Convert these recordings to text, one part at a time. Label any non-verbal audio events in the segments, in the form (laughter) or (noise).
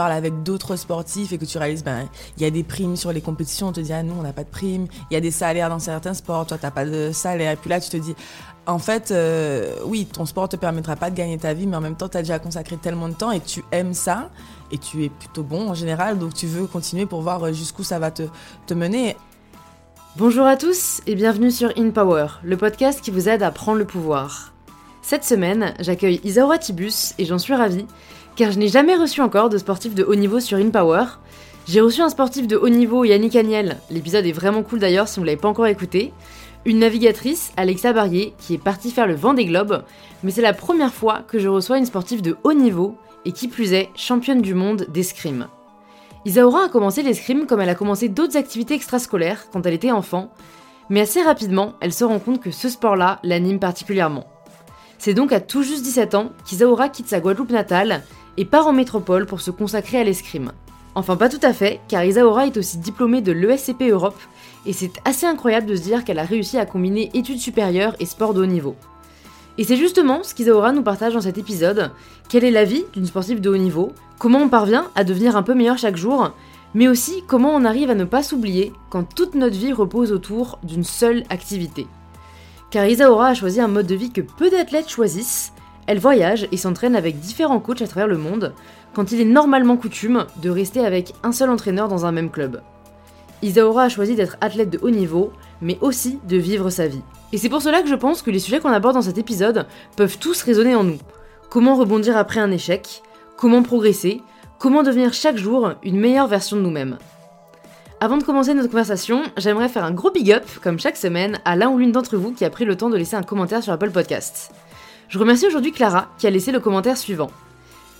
parles avec d'autres sportifs et que tu réalises, ben, il y a des primes sur les compétitions, on te dit, ah non, on n'a pas de primes. Il y a des salaires dans certains sports, toi, t'as pas de salaire. Et puis là, tu te dis, en fait, euh, oui, ton sport te permettra pas de gagner ta vie, mais en même temps, tu as déjà consacré tellement de temps et tu aimes ça et tu es plutôt bon en général, donc tu veux continuer pour voir jusqu'où ça va te, te mener. Bonjour à tous et bienvenue sur In Power, le podcast qui vous aide à prendre le pouvoir. Cette semaine, j'accueille Isaura Tibus et j'en suis ravie, car je n'ai jamais reçu encore de sportif de haut niveau sur In Power. J'ai reçu un sportif de haut niveau, Yannick Agnel, l'épisode est vraiment cool d'ailleurs si vous ne l'avez pas encore écouté, une navigatrice, Alexa Barrier, qui est partie faire le vent des globes, mais c'est la première fois que je reçois une sportive de haut niveau, et qui plus est, championne du monde d'escrime. Isaura a commencé l'escrime comme elle a commencé d'autres activités extrascolaires quand elle était enfant, mais assez rapidement, elle se rend compte que ce sport-là l'anime particulièrement. C'est donc à tout juste 17 ans qu'Isaura quitte sa Guadeloupe natale et part en métropole pour se consacrer à l'escrime. Enfin pas tout à fait, car Isaura est aussi diplômée de l'ESCP Europe, et c'est assez incroyable de se dire qu'elle a réussi à combiner études supérieures et sport de haut niveau. Et c'est justement ce qu'Isaura nous partage dans cet épisode, quelle est la vie d'une sportive de haut niveau, comment on parvient à devenir un peu meilleur chaque jour, mais aussi comment on arrive à ne pas s'oublier quand toute notre vie repose autour d'une seule activité? Car Isaura a choisi un mode de vie que peu d'athlètes choisissent, elle voyage et s'entraîne avec différents coachs à travers le monde, quand il est normalement coutume de rester avec un seul entraîneur dans un même club. Isaora a choisi d'être athlète de haut niveau, mais aussi de vivre sa vie. Et c'est pour cela que je pense que les sujets qu'on aborde dans cet épisode peuvent tous résonner en nous. Comment rebondir après un échec Comment progresser Comment devenir chaque jour une meilleure version de nous-mêmes Avant de commencer notre conversation, j'aimerais faire un gros big up, comme chaque semaine, à l'un ou l'une d'entre vous qui a pris le temps de laisser un commentaire sur Apple Podcast. Je remercie aujourd'hui Clara qui a laissé le commentaire suivant.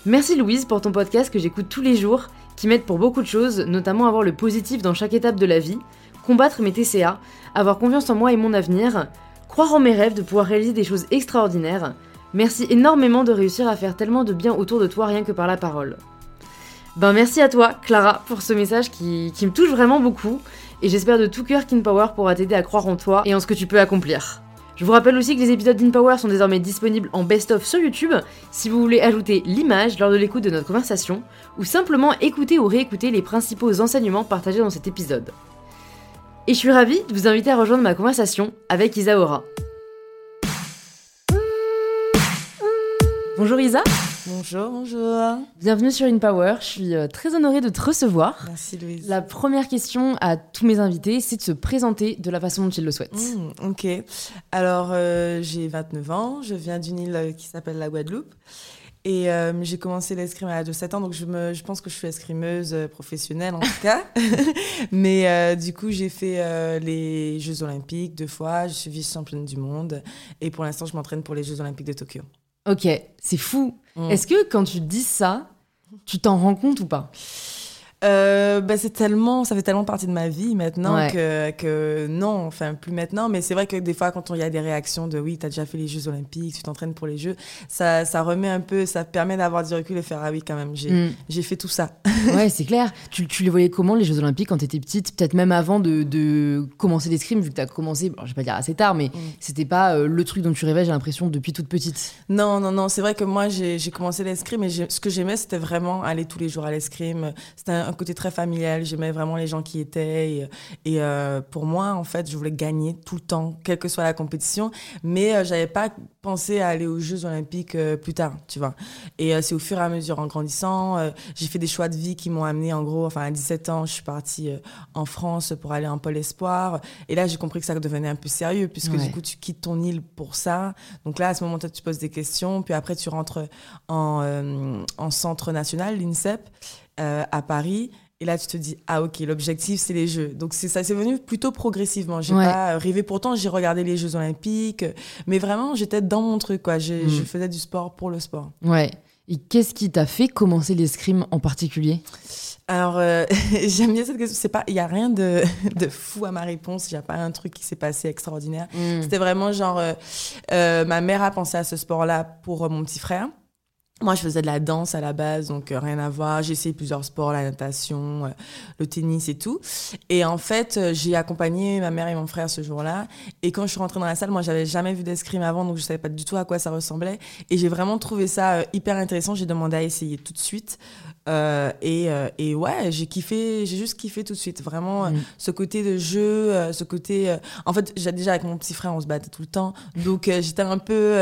Merci Louise pour ton podcast que j'écoute tous les jours qui m'aident pour beaucoup de choses, notamment avoir le positif dans chaque étape de la vie, combattre mes TCA, avoir confiance en moi et mon avenir, croire en mes rêves de pouvoir réaliser des choses extraordinaires. Merci énormément de réussir à faire tellement de bien autour de toi rien que par la parole. Ben merci à toi, Clara, pour ce message qui, qui me touche vraiment beaucoup, et j'espère de tout cœur qu'InPower pourra t'aider à croire en toi et en ce que tu peux accomplir. Je vous rappelle aussi que les épisodes d'InPower sont désormais disponibles en best-of sur YouTube si vous voulez ajouter l'image lors de l'écoute de notre conversation ou simplement écouter ou réécouter les principaux enseignements partagés dans cet épisode. Et je suis ravie de vous inviter à rejoindre ma conversation avec Isaora. Bonjour Isa Bonjour, bonjour. Bienvenue sur InPower, je suis euh, très honorée de te recevoir. Merci Louise. La première question à tous mes invités, c'est de se présenter de la façon dont ils le souhaitent. Mmh, ok. Alors, euh, j'ai 29 ans, je viens d'une île qui s'appelle la Guadeloupe. Et euh, j'ai commencé l'escrime à l'âge de 7 ans, donc je, me, je pense que je suis escrimeuse professionnelle en tout cas. (laughs) Mais du coup, j'ai fait les Jeux Olympiques deux fois, je suis vice-championne du monde. Et pour l'instant, je m'entraîne pour les Jeux Olympiques de Tokyo. Ok, c'est fou. Mm. Est-ce que quand tu dis ça, tu t'en rends compte ou pas? Euh, bah, c'est tellement, ça fait tellement partie de ma vie maintenant que, que non, enfin plus maintenant, mais c'est vrai que des fois quand il y a des réactions de oui, tu as déjà fait les Jeux Olympiques, tu t'entraînes pour les Jeux, ça, ça remet un peu, ça permet d'avoir du recul et faire ah oui quand même, j'ai mm. fait tout ça. (laughs) ouais, c'est clair. (laughs) Tu, tu, les voyais comment les Jeux Olympiques quand tu étais petite, peut-être même avant de, de commencer l'escrime, vu que tu as commencé, bon, je vais pas dire assez tard, mais mm. c'était pas euh, le truc dont tu rêvais, j'ai l'impression, depuis toute petite. Non, non, non, c'est vrai que moi j'ai commencé l'escrime et ce que j'aimais c'était vraiment aller tous les jours à l'escrime. C'était un, un côté très familial. J'aimais vraiment les gens qui étaient. Et, euh, pour moi, en fait, je voulais gagner tout le temps, quelle que soit la compétition. Mais euh, j'avais pas pensé à aller aux Jeux Olympiques euh, plus tard, tu vois. Et c'est au fur et à mesure, en grandissant, j'ai fait des choix de vie qui m'ont amené, en gros, enfin, à 17 ans, je suis partie en France pour aller en Pôle Espoir. Et là, j'ai compris que ça devenait un peu sérieux, puisque du coup, tu quittes ton île pour ça. Donc là, à ce moment-là, tu poses des questions. Puis après, tu rentres en, en centre national, l'INSEP. À Paris et là, tu te dis, ah ok, l'objectif, c'est les Jeux. Donc c'est ça, c'est venu plutôt progressivement. J'ai pas rêvé. Pourtant, j'ai regardé les Jeux Olympiques, mais vraiment, j'étais dans mon truc, quoi. Je, je, hmm. faisais du sport pour le sport. Ouais. Et qu'est-ce qui t'a fait commencer l'escrime en particulier? Alors, euh, (laughs) j'aime bien cette question. C'est pas, il y a rien de, (laughs) de, fou à ma réponse. Il y a pas un truc qui s'est passé extraordinaire. Hmm. C'était vraiment genre, euh, euh, ma mère a pensé à ce sport-là pour mon petit frère. Moi, je faisais de la danse à la base, donc euh, rien à voir. J'ai essayé plusieurs sports, la natation, euh, le tennis et tout. Et en fait, euh, j'ai accompagné ma mère et mon frère ce jour-là. Et quand je suis rentrée dans la salle, moi, j'avais jamais vu d'escrime avant, donc je savais pas du tout à quoi ça ressemblait. Et j'ai vraiment trouvé ça hyper intéressant. J'ai demandé à essayer tout de suite. et, et, ouais, j'ai kiffé, j'ai juste kiffé tout de suite. Vraiment, mm. ce côté de jeu, ce côté. en fait, déjà avec mon petit frère, on se battait tout le temps. Donc, j'étais un peu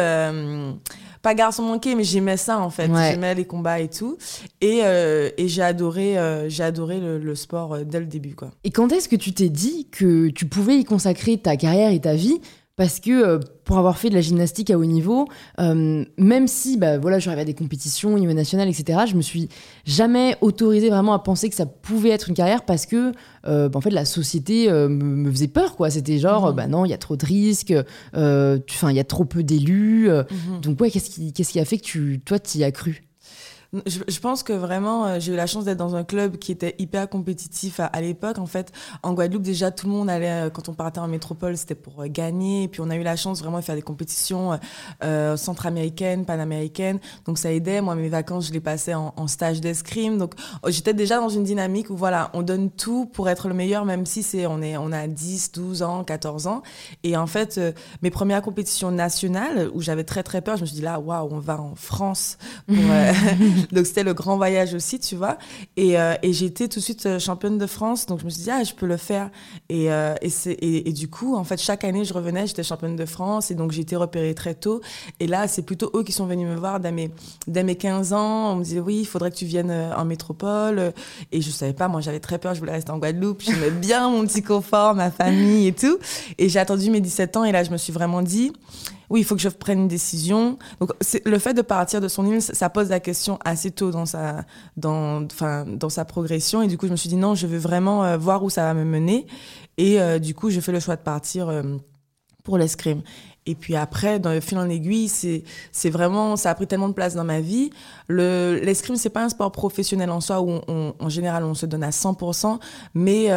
pas garçon manqué, mais j'aimais ça en fait. J'aimais les combats et tout. Et, euh, et j'ai adoré, euh, j'ai adoré le, sport euh, dès le début. Quoi. Et quand est-ce que tu t'es dit que tu pouvais y consacrer ta carrière et ta vie parce que euh, pour avoir fait de la gymnastique à haut niveau, euh, même si bah, voilà, j'arrivais à des compétitions au niveau national, etc., je me suis jamais autorisée vraiment à penser que ça pouvait être une carrière parce que euh, bah, en fait, la société me, faisait peur. quoi. C'était genre, mmh. bah non, il y a trop de risques, il y a trop peu d'élus. Mmh. Donc, ouais, qu'est-ce qui, qu'est-ce qui a fait que tu, toi, y as cru? Je, pense que vraiment, euh, j'ai eu la chance d'être dans un club qui était hyper compétitif à, l'époque. En fait, en Guadeloupe, déjà, tout le monde allait, euh, quand on partait en métropole, c'était pour euh, gagner. Et puis, on a eu la chance vraiment de faire des compétitions centra-américaines, panaméricaines. Donc, ça aidait. Moi, mes vacances, je les passais en, en stage d'escrime. Donc, oh, j'étais déjà dans une dynamique où, voilà, on donne tout pour être le meilleur, même si c'est, on, est, on a 10, 12 ans, 14 ans. Et en fait, mes premières compétitions nationales, où j'avais très, très peur, je me suis dit là, waouh, on va en France pour. (laughs) (laughs) donc c'était le grand voyage aussi, tu vois. Et, euh, et j'étais tout de suite euh, championne de France, donc je me suis dit, ah, je peux le faire. Et, euh, et, du coup, en fait, chaque année, je revenais, j'étais championne de France, et donc j'ai été repérée très tôt. Et là, c'est plutôt eux qui sont venus me voir dès mes, dès mes 15 ans. On me disait, oui, il faudrait que tu viennes en métropole. Et je savais pas, moi, j'avais très peur, je voulais rester en Guadeloupe. J'aimais bien mon petit confort, ma famille et tout. Et j'ai attendu mes 17 ans, et là, je me suis vraiment dit, oui, il faut que je prenne une décision. Donc, le fait de partir de son île, ça pose la question assez tôt dans sa, dans, dans sa progression. Et du coup, je me suis dit non, je veux vraiment euh, voir où ça va me mener. Et euh, du coup, je fais le choix de partir euh, pour l'escrime. Et puis après, dans le fil en aiguille, c'est, vraiment, ça a pris tellement de place dans ma vie. Le, l'escrime, c'est pas un sport professionnel en soi où en général on se donne à 100%, mais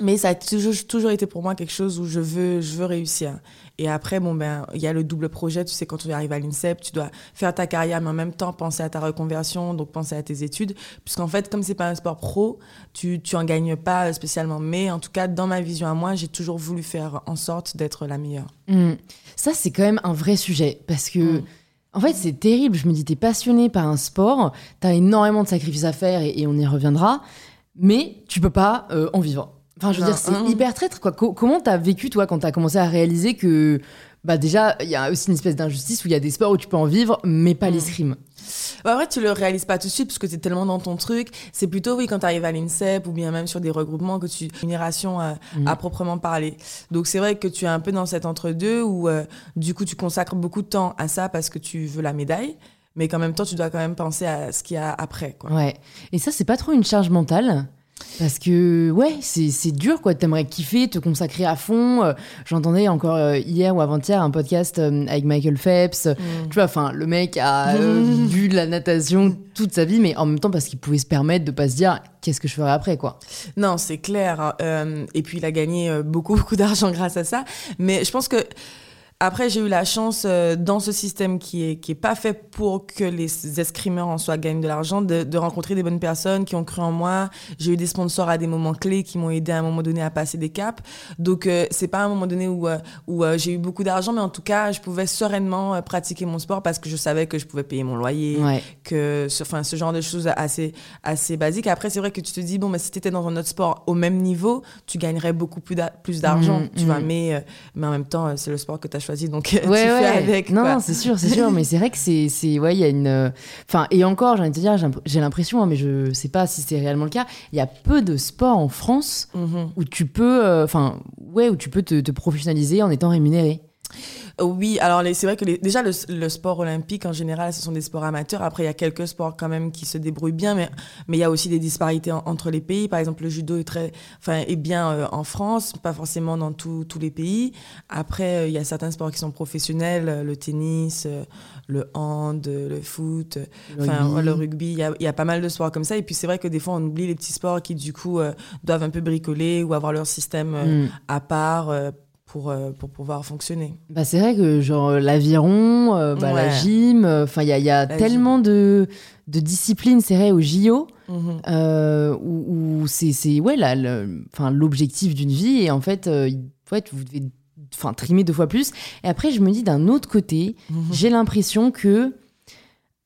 mais ça a toujours, toujours été pour moi quelque chose où je veux, je veux réussir. Et après, bon, ben, il y a le double projet. Tu sais, quand tu arrives à l'INSEP, tu dois faire ta carrière, mais en même temps penser à ta reconversion, donc penser à tes études. Puisqu'en fait, comme c'est pas un sport pro, tu, tu en gagnes pas spécialement. Mais en tout cas, dans ma vision à moi, j'ai toujours voulu faire en sorte d'être la meilleure. Mmh. Ça, c'est quand même un vrai sujet. Parce que. Mmh. En fait, c'est terrible. Je me dis, t'es passionné par un sport, t'as énormément de sacrifices à faire et, et, on y reviendra, mais tu peux pas euh, en vivre. Enfin, je veux dire, c'est hein. hyper traître, quoi. comment t'as vécu, toi, quand t'as commencé à réaliser que, bah, déjà, il y a aussi une espèce d'injustice où il y a des sports où tu peux en vivre, mais pas mm. l'escrime bah, en vrai, tu le réalises pas tout de suite parce que tu es tellement dans ton truc. C'est plutôt, oui, quand tu arrives à l'INSEP ou bien même sur des regroupements que tu. Une génération à, mm. proprement parler. Donc, c'est vrai que tu es un peu dans cet entre-deux où, euh, du coup, tu consacres beaucoup de temps à ça parce que tu veux la médaille mais qu'en même temps, tu dois quand même penser à ce qu'il y a après. Quoi. Ouais. Et ça, c'est pas trop une charge mentale? Parce que, ouais, c'est dur, quoi. T'aimerais kiffer, te consacrer à fond. Euh, j'entendais encore euh, hier ou avant-hier un podcast euh, avec Michael Phelps. Mm. Tu vois, enfin, le mec a (laughs) vu de la natation toute sa vie, mais en même temps parce qu'il pouvait se permettre de pas se dire qu'est-ce que je ferai après, quoi. Non, c'est clair. Hein. et puis, il a gagné beaucoup, (laughs) beaucoup d'argent grâce à ça. Mais je pense que après, j'ai eu la chance, euh, dans ce système qui est, qui est pas fait pour que les escrimeurs en soi gagnent de l'argent, de, de, rencontrer des bonnes personnes qui ont cru en moi. J'ai eu des sponsors à des moments clés qui m'ont aidé à un moment donné à passer des caps. Donc, euh, c'est pas un moment donné où, euh, où j'ai eu beaucoup d'argent, mais en tout cas, je pouvais sereinement pratiquer mon sport parce que je savais que je pouvais payer mon loyer, que ce, enfin, ce genre de choses assez, assez basiques. Après, c'est vrai que tu te dis, bon, mais si tu étais dans un autre sport au même niveau, tu gagnerais beaucoup plus d'argent, mmh, tu vois. Mmh. Mais, mais en même temps, c'est le sport que tu as choisi, donc (laughs) ouais, tu fais avec. Non, non c'est sûr, c'est sûr, mais c'est vrai que c'est, c'est, ouais, il y a une, enfin, et encore, j'ai envie de te dire, j'ai l'impression, hein, mais je sais pas si c'est réellement le cas, il y a peu de sports en France mhm. où tu peux, euh, enfin, ouais, où tu peux te, te professionnaliser en étant rémunéré. Oui, alors c'est vrai que déjà le, sport olympique en général, ce sont des sports amateurs. Après, il y a quelques sports quand même qui se débrouillent bien, mais mais il y a aussi des disparités entre les pays. Par exemple, le judo est très, enfin, est bien euh, en France, pas forcément dans tous les pays. Après, euh, il y a certains sports qui sont professionnels, euh, le tennis, le hand, le foot, enfin le rugby. Il y, a, y, a, pas mal de sports comme ça. Et puis c'est vrai que des fois, on oublie les petits sports qui du coup doivent un peu bricoler ou avoir leur système mm. à part pour, euh, pour pouvoir fonctionner. Bah, c'est vrai que genre l'aviron, bah, la gym, enfin il y a, y a tellement de, de disciplines, c'est vrai, au JO, mhm. où, c'est ouais, l'objectif d'une vie et en fait, fait vous devez trimer deux fois plus. Et après, je me dis d'un autre côté, mhm. j'ai l'impression que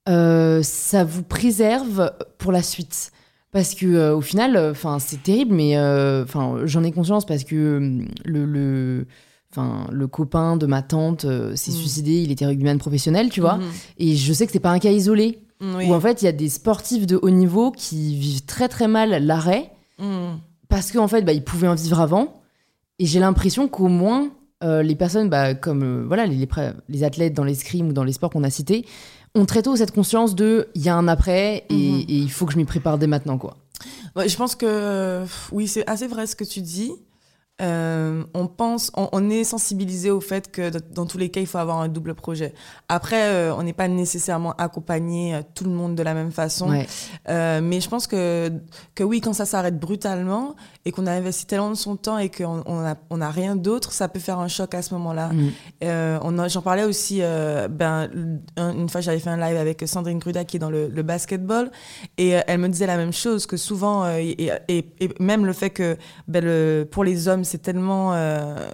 euh, ça vous préserve pour la suite. Parce que euh, au final, euh, enfin c'est terrible, mais enfin j'en ai conscience parce que le, Enfin, le copain de ma tante s'est mhm. suicidé, il était rugbyman professionnel, tu vois. Mhm. Et je sais que c'est pas un cas isolé. Où en fait, il y a des sportifs de haut niveau qui vivent très très mal l'arrêt parce qu'en fait, bah, ils pouvaient en vivre avant. Et j'ai l'impression qu'au moins, euh, les personnes bah, comme euh, voilà les, les, athlètes dans l'escrime ou dans les sports qu'on a cités ont très tôt cette conscience de il y a un après et, mhm. et, il faut que je m'y prépare dès maintenant quoi. je pense que oui c'est assez vrai ce que tu dis. Euh, on pense, on, est sensibilisé au fait que dans tous les cas, il faut avoir un double projet. Après, euh, on n'est pas nécessairement accompagné euh, tout le monde de la même façon. mais je pense que, que oui, quand ça s'arrête brutalement et qu'on a investi tellement de son temps et qu'on n'a on a rien d'autre, ça peut faire un choc à ce moment-là. Mm. J'en parlais aussi, ben, une fois j'avais fait un live avec Sandrine Gruda qui est dans le, basketball et elle me disait la même chose, que souvent, et, et, même le fait que ben, le, pour les hommes, c'est tellement euh,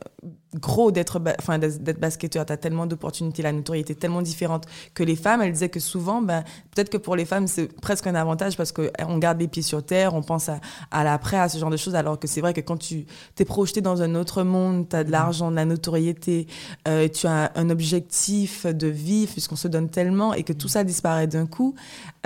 gros d'être enfin d'être basketteur, tu as tellement d'opportunités, la notoriété est tellement différente que les femmes. Elle disait que souvent, ben, peut-être que pour les femmes, c'est presque un avantage parce qu'on eh, garde les pieds sur terre, on pense à, à l'après, à ce genre de choses, alors que c'est vrai que quand tu t'es projeté dans un autre monde, tu as de l'argent, de la notoriété, euh, tu as un objectif de vie, puisqu'on se donne tellement, et que tout ça disparaît d'un coup,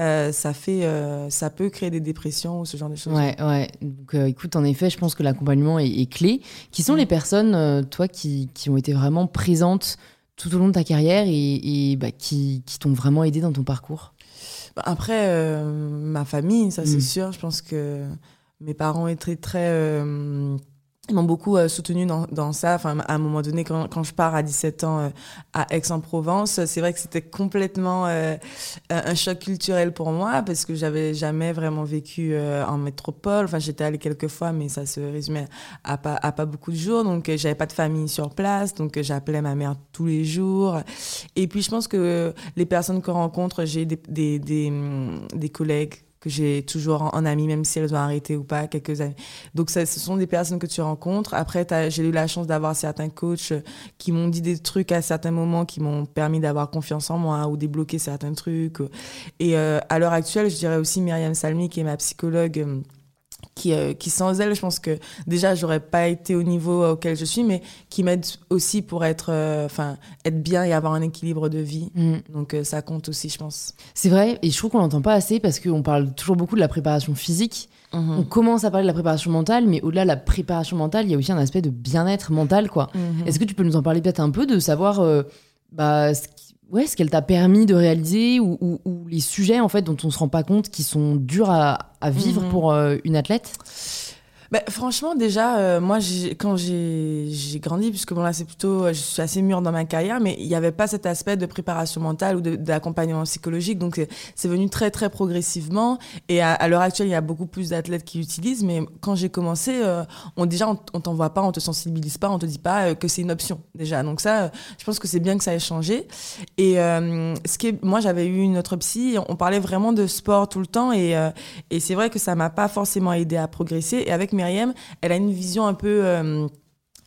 euh, ça fait, euh, ça peut créer des dépressions ou ce genre de choses. Ouais, ouais. Donc, écoute, en effet, je pense que l'accompagnement est, est, clé. Qui sont mm. les personnes, toi, qui qui, ont été vraiment présentes tout au long de ta carrière et, bah, qui, qui t'ont vraiment aidé dans ton parcours bah, Après, euh, ma famille, ça c'est mm. sûr. Je pense que mes parents étaient très... Euh, ils m'ont beaucoup euh, soutenu dans, dans, ça. Enfin, à un moment donné, quand, quand je pars à 17 ans euh, à Aix-en-Provence, c'est vrai que c'était complètement euh, un choc culturel pour moi parce que j'avais jamais vraiment vécu en métropole. Enfin, j'étais allée quelques fois, mais ça se résumait à pas, à pas beaucoup de jours. Donc, j'avais pas de famille sur place. Donc, j'appelais ma mère tous les jours. Et puis, je pense que les personnes qu'on rencontre, j'ai des, des, des, des collègues que j'ai toujours en, ami, même si elles ont arrêté ou pas quelques années. Donc, ce sont des personnes que tu rencontres. Après, j'ai eu la chance d'avoir certains coachs qui m'ont dit des trucs à certains moments qui m'ont permis d'avoir confiance en moi ou débloquer certains trucs. Et euh, à l'heure actuelle, je dirais aussi Myriam Salmi, qui est ma psychologue euh, qui, euh, qui sans elle, je pense que déjà, j'aurais pas été au niveau auquel je suis, mais qui m'aide aussi pour être, euh, enfin, être bien et avoir un équilibre de vie. Mm. Donc euh, ça compte aussi, je pense. C'est vrai, et je trouve qu'on n'entend pas assez parce qu'on parle toujours beaucoup de la préparation physique. Mm-hmm. On commence à parler de la préparation mentale, mais au-delà de la préparation mentale, il y a aussi un aspect de bien-être mental, quoi. Mm-hmm. Est-ce que tu peux nous en parler peut-être un peu de savoir bah, ce ouais, ce qu'elle t'a permis de réaliser ou, ou, les sujets en fait dont on se rend pas compte qui sont durs à, à vivre mhm. pour euh, une athlète? Bah, franchement, déjà, euh, moi, quand j'ai grandi, puisque bon, là, c'est plutôt, je suis assez mûre dans ma carrière, mais il n'y avait pas cet aspect de préparation mentale ou d'accompagnement psychologique. Donc, c'est venu très, très progressivement. Et à, l'heure actuelle, il y a beaucoup plus d'athlètes qui l'utilisent. Mais quand j'ai commencé, euh, on, déjà, on, on t'envoie pas, on te sensibilise pas, on te dit pas euh, que c'est une option, déjà. Donc, ça, je pense que c'est bien que ça ait changé. Et ce qui est, moi, j'avais eu une autre psy, on parlait vraiment de sport tout le temps. Et, et c'est vrai que ça m'a pas forcément aidé à progresser. Et avec Myriam, elle a une vision un peu euh,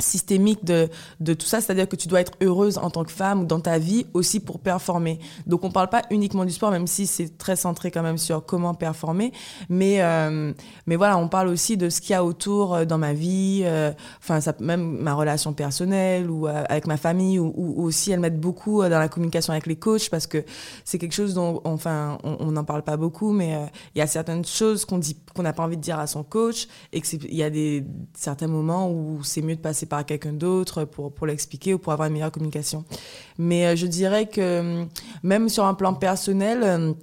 systémique de, de tout ça, c'est-à-dire que tu dois être heureuse en tant que femme ou dans ta vie aussi pour performer. Donc on parle pas uniquement du sport, même si c'est très centré quand même sur comment performer, mais euh, mais voilà, on parle aussi de ce qu'il y a autour euh, dans ma vie, euh, enfin même ma relation personnelle ou avec ma famille ou, aussi elle m'aide beaucoup dans la communication avec les coachs parce que c'est quelque chose dont enfin on n'en parle pas beaucoup, mais il y a certaines choses qu'on dit n'a pas envie de dire à son coach et qu'il y a des certains moments où c'est mieux de passer par quelqu'un d'autre pour, pour l'expliquer ou pour avoir une meilleure communication. Mais euh, je dirais que même sur un plan personnel, euh,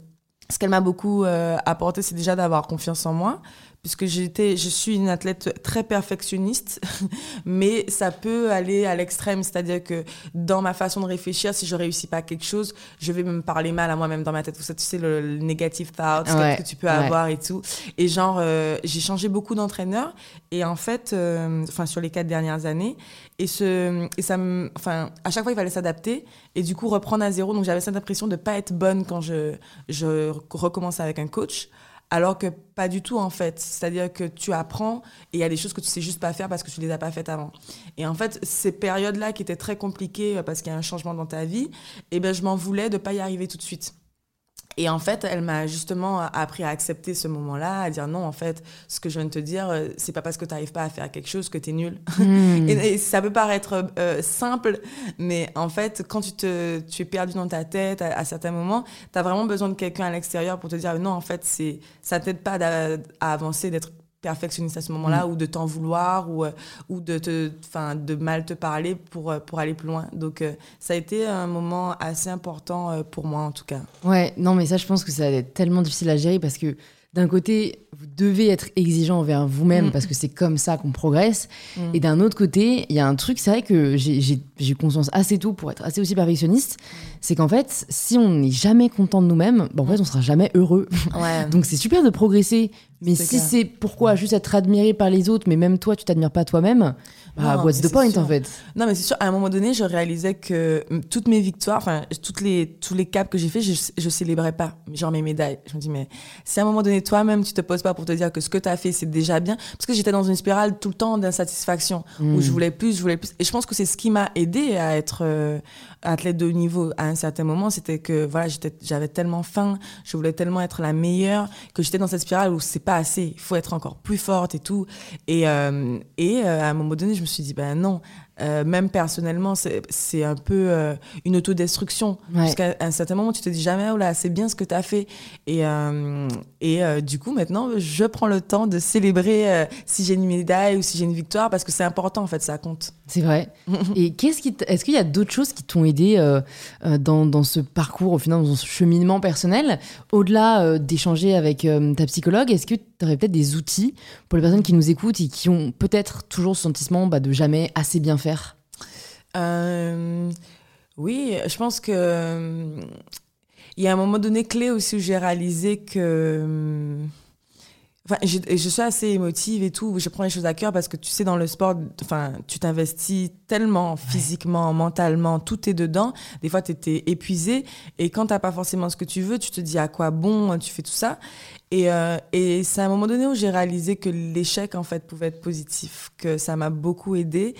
ce qu'elle m'a beaucoup euh, apporté, c'est déjà d'avoir confiance en moi puisque j'étais, je suis une athlète très perfectionniste, (laughs) mais ça peut aller à l'extrême, c'est-à-dire que dans ma façon de réfléchir, si je réussis pas quelque chose, je vais me parler mal à moi-même dans ma tête. Ça, tu sais, le, negative thoughts que tu peux avoir et tout. Et genre, euh, j'ai changé beaucoup d'entraîneurs, et en fait, euh, enfin, sur les quatre dernières années, et, ce, et ça me, enfin, à chaque fois, il fallait s'adapter, et du coup, reprendre à zéro. Donc, j'avais cette impression de pas être bonne quand je, je recommence avec un coach. Alors que pas du tout en fait. C'est-à-dire que tu apprends et il y a des choses que tu sais juste pas faire parce que tu les as pas faites avant. Et en fait, ces périodes-là qui étaient très compliquées parce qu'il y a un changement dans ta vie, eh ben je m'en voulais de pas y arriver tout de suite. Et en fait, elle m'a justement appris à accepter ce moment-là, à dire non, en fait, ce que je viens de te dire, euh, c'est pas parce que tu n'arrives pas à faire quelque chose que tu es nul. Hmm. (laughs) et, ça peut paraître euh, simple, mais en fait, quand tu, te, tu es perdu dans ta tête à, certains moments, tu as vraiment besoin de quelqu'un à l'extérieur pour te dire non, en fait, ça t'aide pas à avancer, d'être perfectionniste à ce moment-là mm. ou de t'en vouloir ou, euh, ou de, te, de mal te parler pour, euh, pour aller plus loin. Donc euh, ça a été un moment assez important pour moi en tout cas. Ouais, non mais ça je pense que ça va être tellement difficile à gérer parce que d'un côté, vous devez être exigeant envers vous-même mm. parce que c'est comme ça qu'on progresse. Mm. Et d'un autre côté, il y a un truc, c'est vrai que j'ai eu conscience assez tôt pour être assez aussi perfectionniste, c'est qu'en fait, si on n'est jamais content de nous-mêmes, en fait, on sera jamais heureux. (laughs) Donc c'est super de progresser, mais si c'est pourquoi juste être admiré par les autres, mais même toi, tu t'admires pas toi-même, bah, what's the point en fait? Non, mais c'est sûr, à un moment donné, je réalisais que toutes mes victoires, enfin, toutes les, tous les caps que j'ai fait, je, je célébrais pas, genre mes médailles. Je me dis, mais si à un moment donné, toi-même, tu te poses pas pour te dire que ce que tu as fait, c'est déjà bien, parce que j'étais dans une spirale tout le temps d'insatisfaction, où hmm. je voulais plus, je voulais plus. Et je pense que c'est ce qui m'a aidé à être euh, athlète de haut niveau à un certain moment, c'était que voilà, j'avais tellement faim, je voulais tellement être la meilleure, que j'étais dans cette spirale où c'est pas assez, il faut être encore plus forte et tout. Et, euh, et euh, à un moment donné, je me suis dit, ben non, euh, même personnellement, c'est un peu une autodestruction. Jusqu'à un certain moment, tu te dis jamais, oh là, c'est bien ce que tu as fait. Et, et du coup, maintenant, je prends le temps de célébrer si j'ai une médaille ou si j'ai une victoire, parce que c'est important, en fait, ça compte. C'est vrai. (laughs) et qu'est-ce qui est-ce qu'il y a d'autres choses qui t'ont aidé dans, dans, ce parcours, au final, dans ce cheminement personnel, au-delà d'échanger avec ta psychologue Est-ce que tu aurais peut-être des outils pour les personnes qui nous écoutent et qui ont peut-être toujours ce sentiment bah, de jamais assez bien faire? Euh, Oui, je pense que il y a un moment donné clé aussi où j'ai réalisé que Enfin, je, je, suis assez émotive et tout. Je prends les choses à cœur parce que tu sais, dans le sport, enfin, tu t'investis tellement physiquement, mentalement, tout est dedans. Des fois, tu étais épuisé. Et quand tu n'as pas forcément ce que tu veux, tu te dis à quoi bon tu fais tout ça. Et, euh, et c'est à un moment donné où j'ai réalisé que l'échec, en fait, pouvait être positif, que ça m'a beaucoup aidé.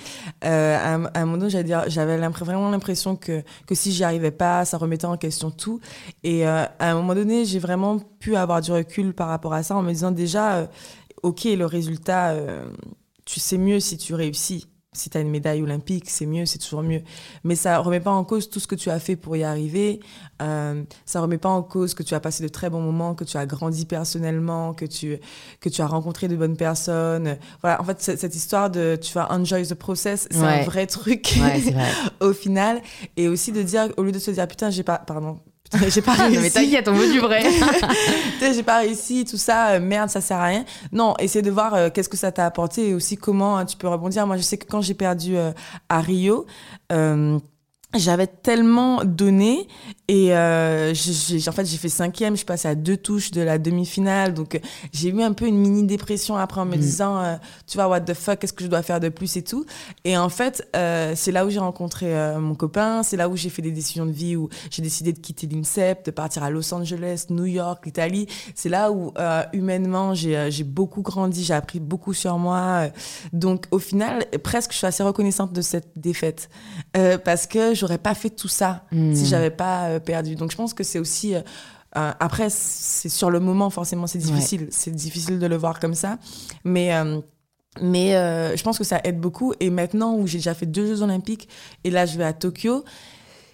Euh, à, un, à, un, moment donné, j'avais vraiment l'impression que, que si j'y arrivais pas, ça remettait en question tout. Et euh, à un moment donné, j'ai vraiment pu avoir du recul par rapport à ça en me disant déjà, OK, le résultat, tu sais mieux si tu réussis si tu as une médaille olympique, c'est mieux, c'est toujours mieux. Mais ça remet pas en cause tout ce que tu as fait pour y arriver. Euh, ça remet pas en cause que tu as passé de très bons moments, que tu as grandi personnellement, que tu, que tu as rencontré de bonnes personnes. Voilà, en fait, cette histoire de tu vas enjoy the process, c'est un vrai truc (laughs) au final. Et aussi de dire, au lieu de se dire, putain, j'ai pas, pardon, j'ai pas réussi. mais t'inquiète, on veut du vrai. (laughs) j'ai pas réussi, tout ça, euh, merde, ça sert à rien. Non, essayer de voir euh, qu'est-ce que ça t'a apporté et aussi comment hein, tu peux rebondir. Moi, je sais que quand j'ai perdu euh, à Rio, j'avais tellement donné et euh, en fait j'ai fait cinquième je suis passée à deux touches de la demi-finale. Donc euh, j'ai eu un peu une mini dépression après en me mm. disant euh, tu vois what the fuck qu'est-ce que je dois faire de plus et tout. Et en fait euh, c'est là où j'ai rencontré mon copain. C'est là où j'ai fait des décisions de vie où j'ai décidé de quitter l'INSEP de partir à Los Angeles New York l'Italie. C'est là où humainement j'ai beaucoup grandi. J'ai appris beaucoup sur moi. Donc au final presque je suis assez reconnaissante de cette défaite parce que j'aurais pas fait tout ça si hmm. j'avais pas euh, perdu. Donc je pense que c'est aussi euh, euh, après c'est sur le moment forcément c'est difficile, c'est difficile de le voir comme ça, mais mais je pense que ça aide beaucoup. Et maintenant où j'ai déjà fait deux Jeux Olympiques et là je vais à Tokyo,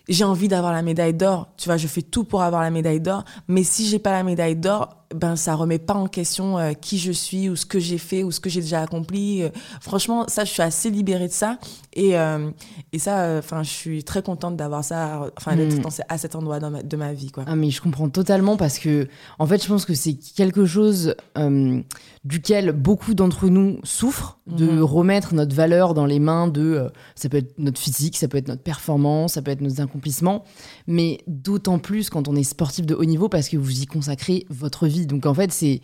j'ai envie d'avoir la médaille d'or. Tu vois, je fais tout pour avoir la médaille d'or. Mais si j'ai pas la médaille d'or, ben ça remet pas en question euh, qui je suis ou ce que j'ai fait ou ce que j'ai déjà accompli. Euh, franchement, ça, je suis assez libérée de ça. Et, euh, et ça, enfin, je suis très contente d'avoir ça, enfin, d'être Mm. à cet endroit dans ma- de ma vie, quoi. Ah mais je comprends totalement parce que en fait je pense que c'est quelque chose duquel beaucoup d'entre nous souffrent de Mhm. remettre notre valeur dans les mains de ça peut être notre physique, ça peut être notre performance, ça peut être nos accomplissements, mais d'autant plus quand on est sportif de haut niveau parce que vous y consacrez votre vie. Donc en fait c'est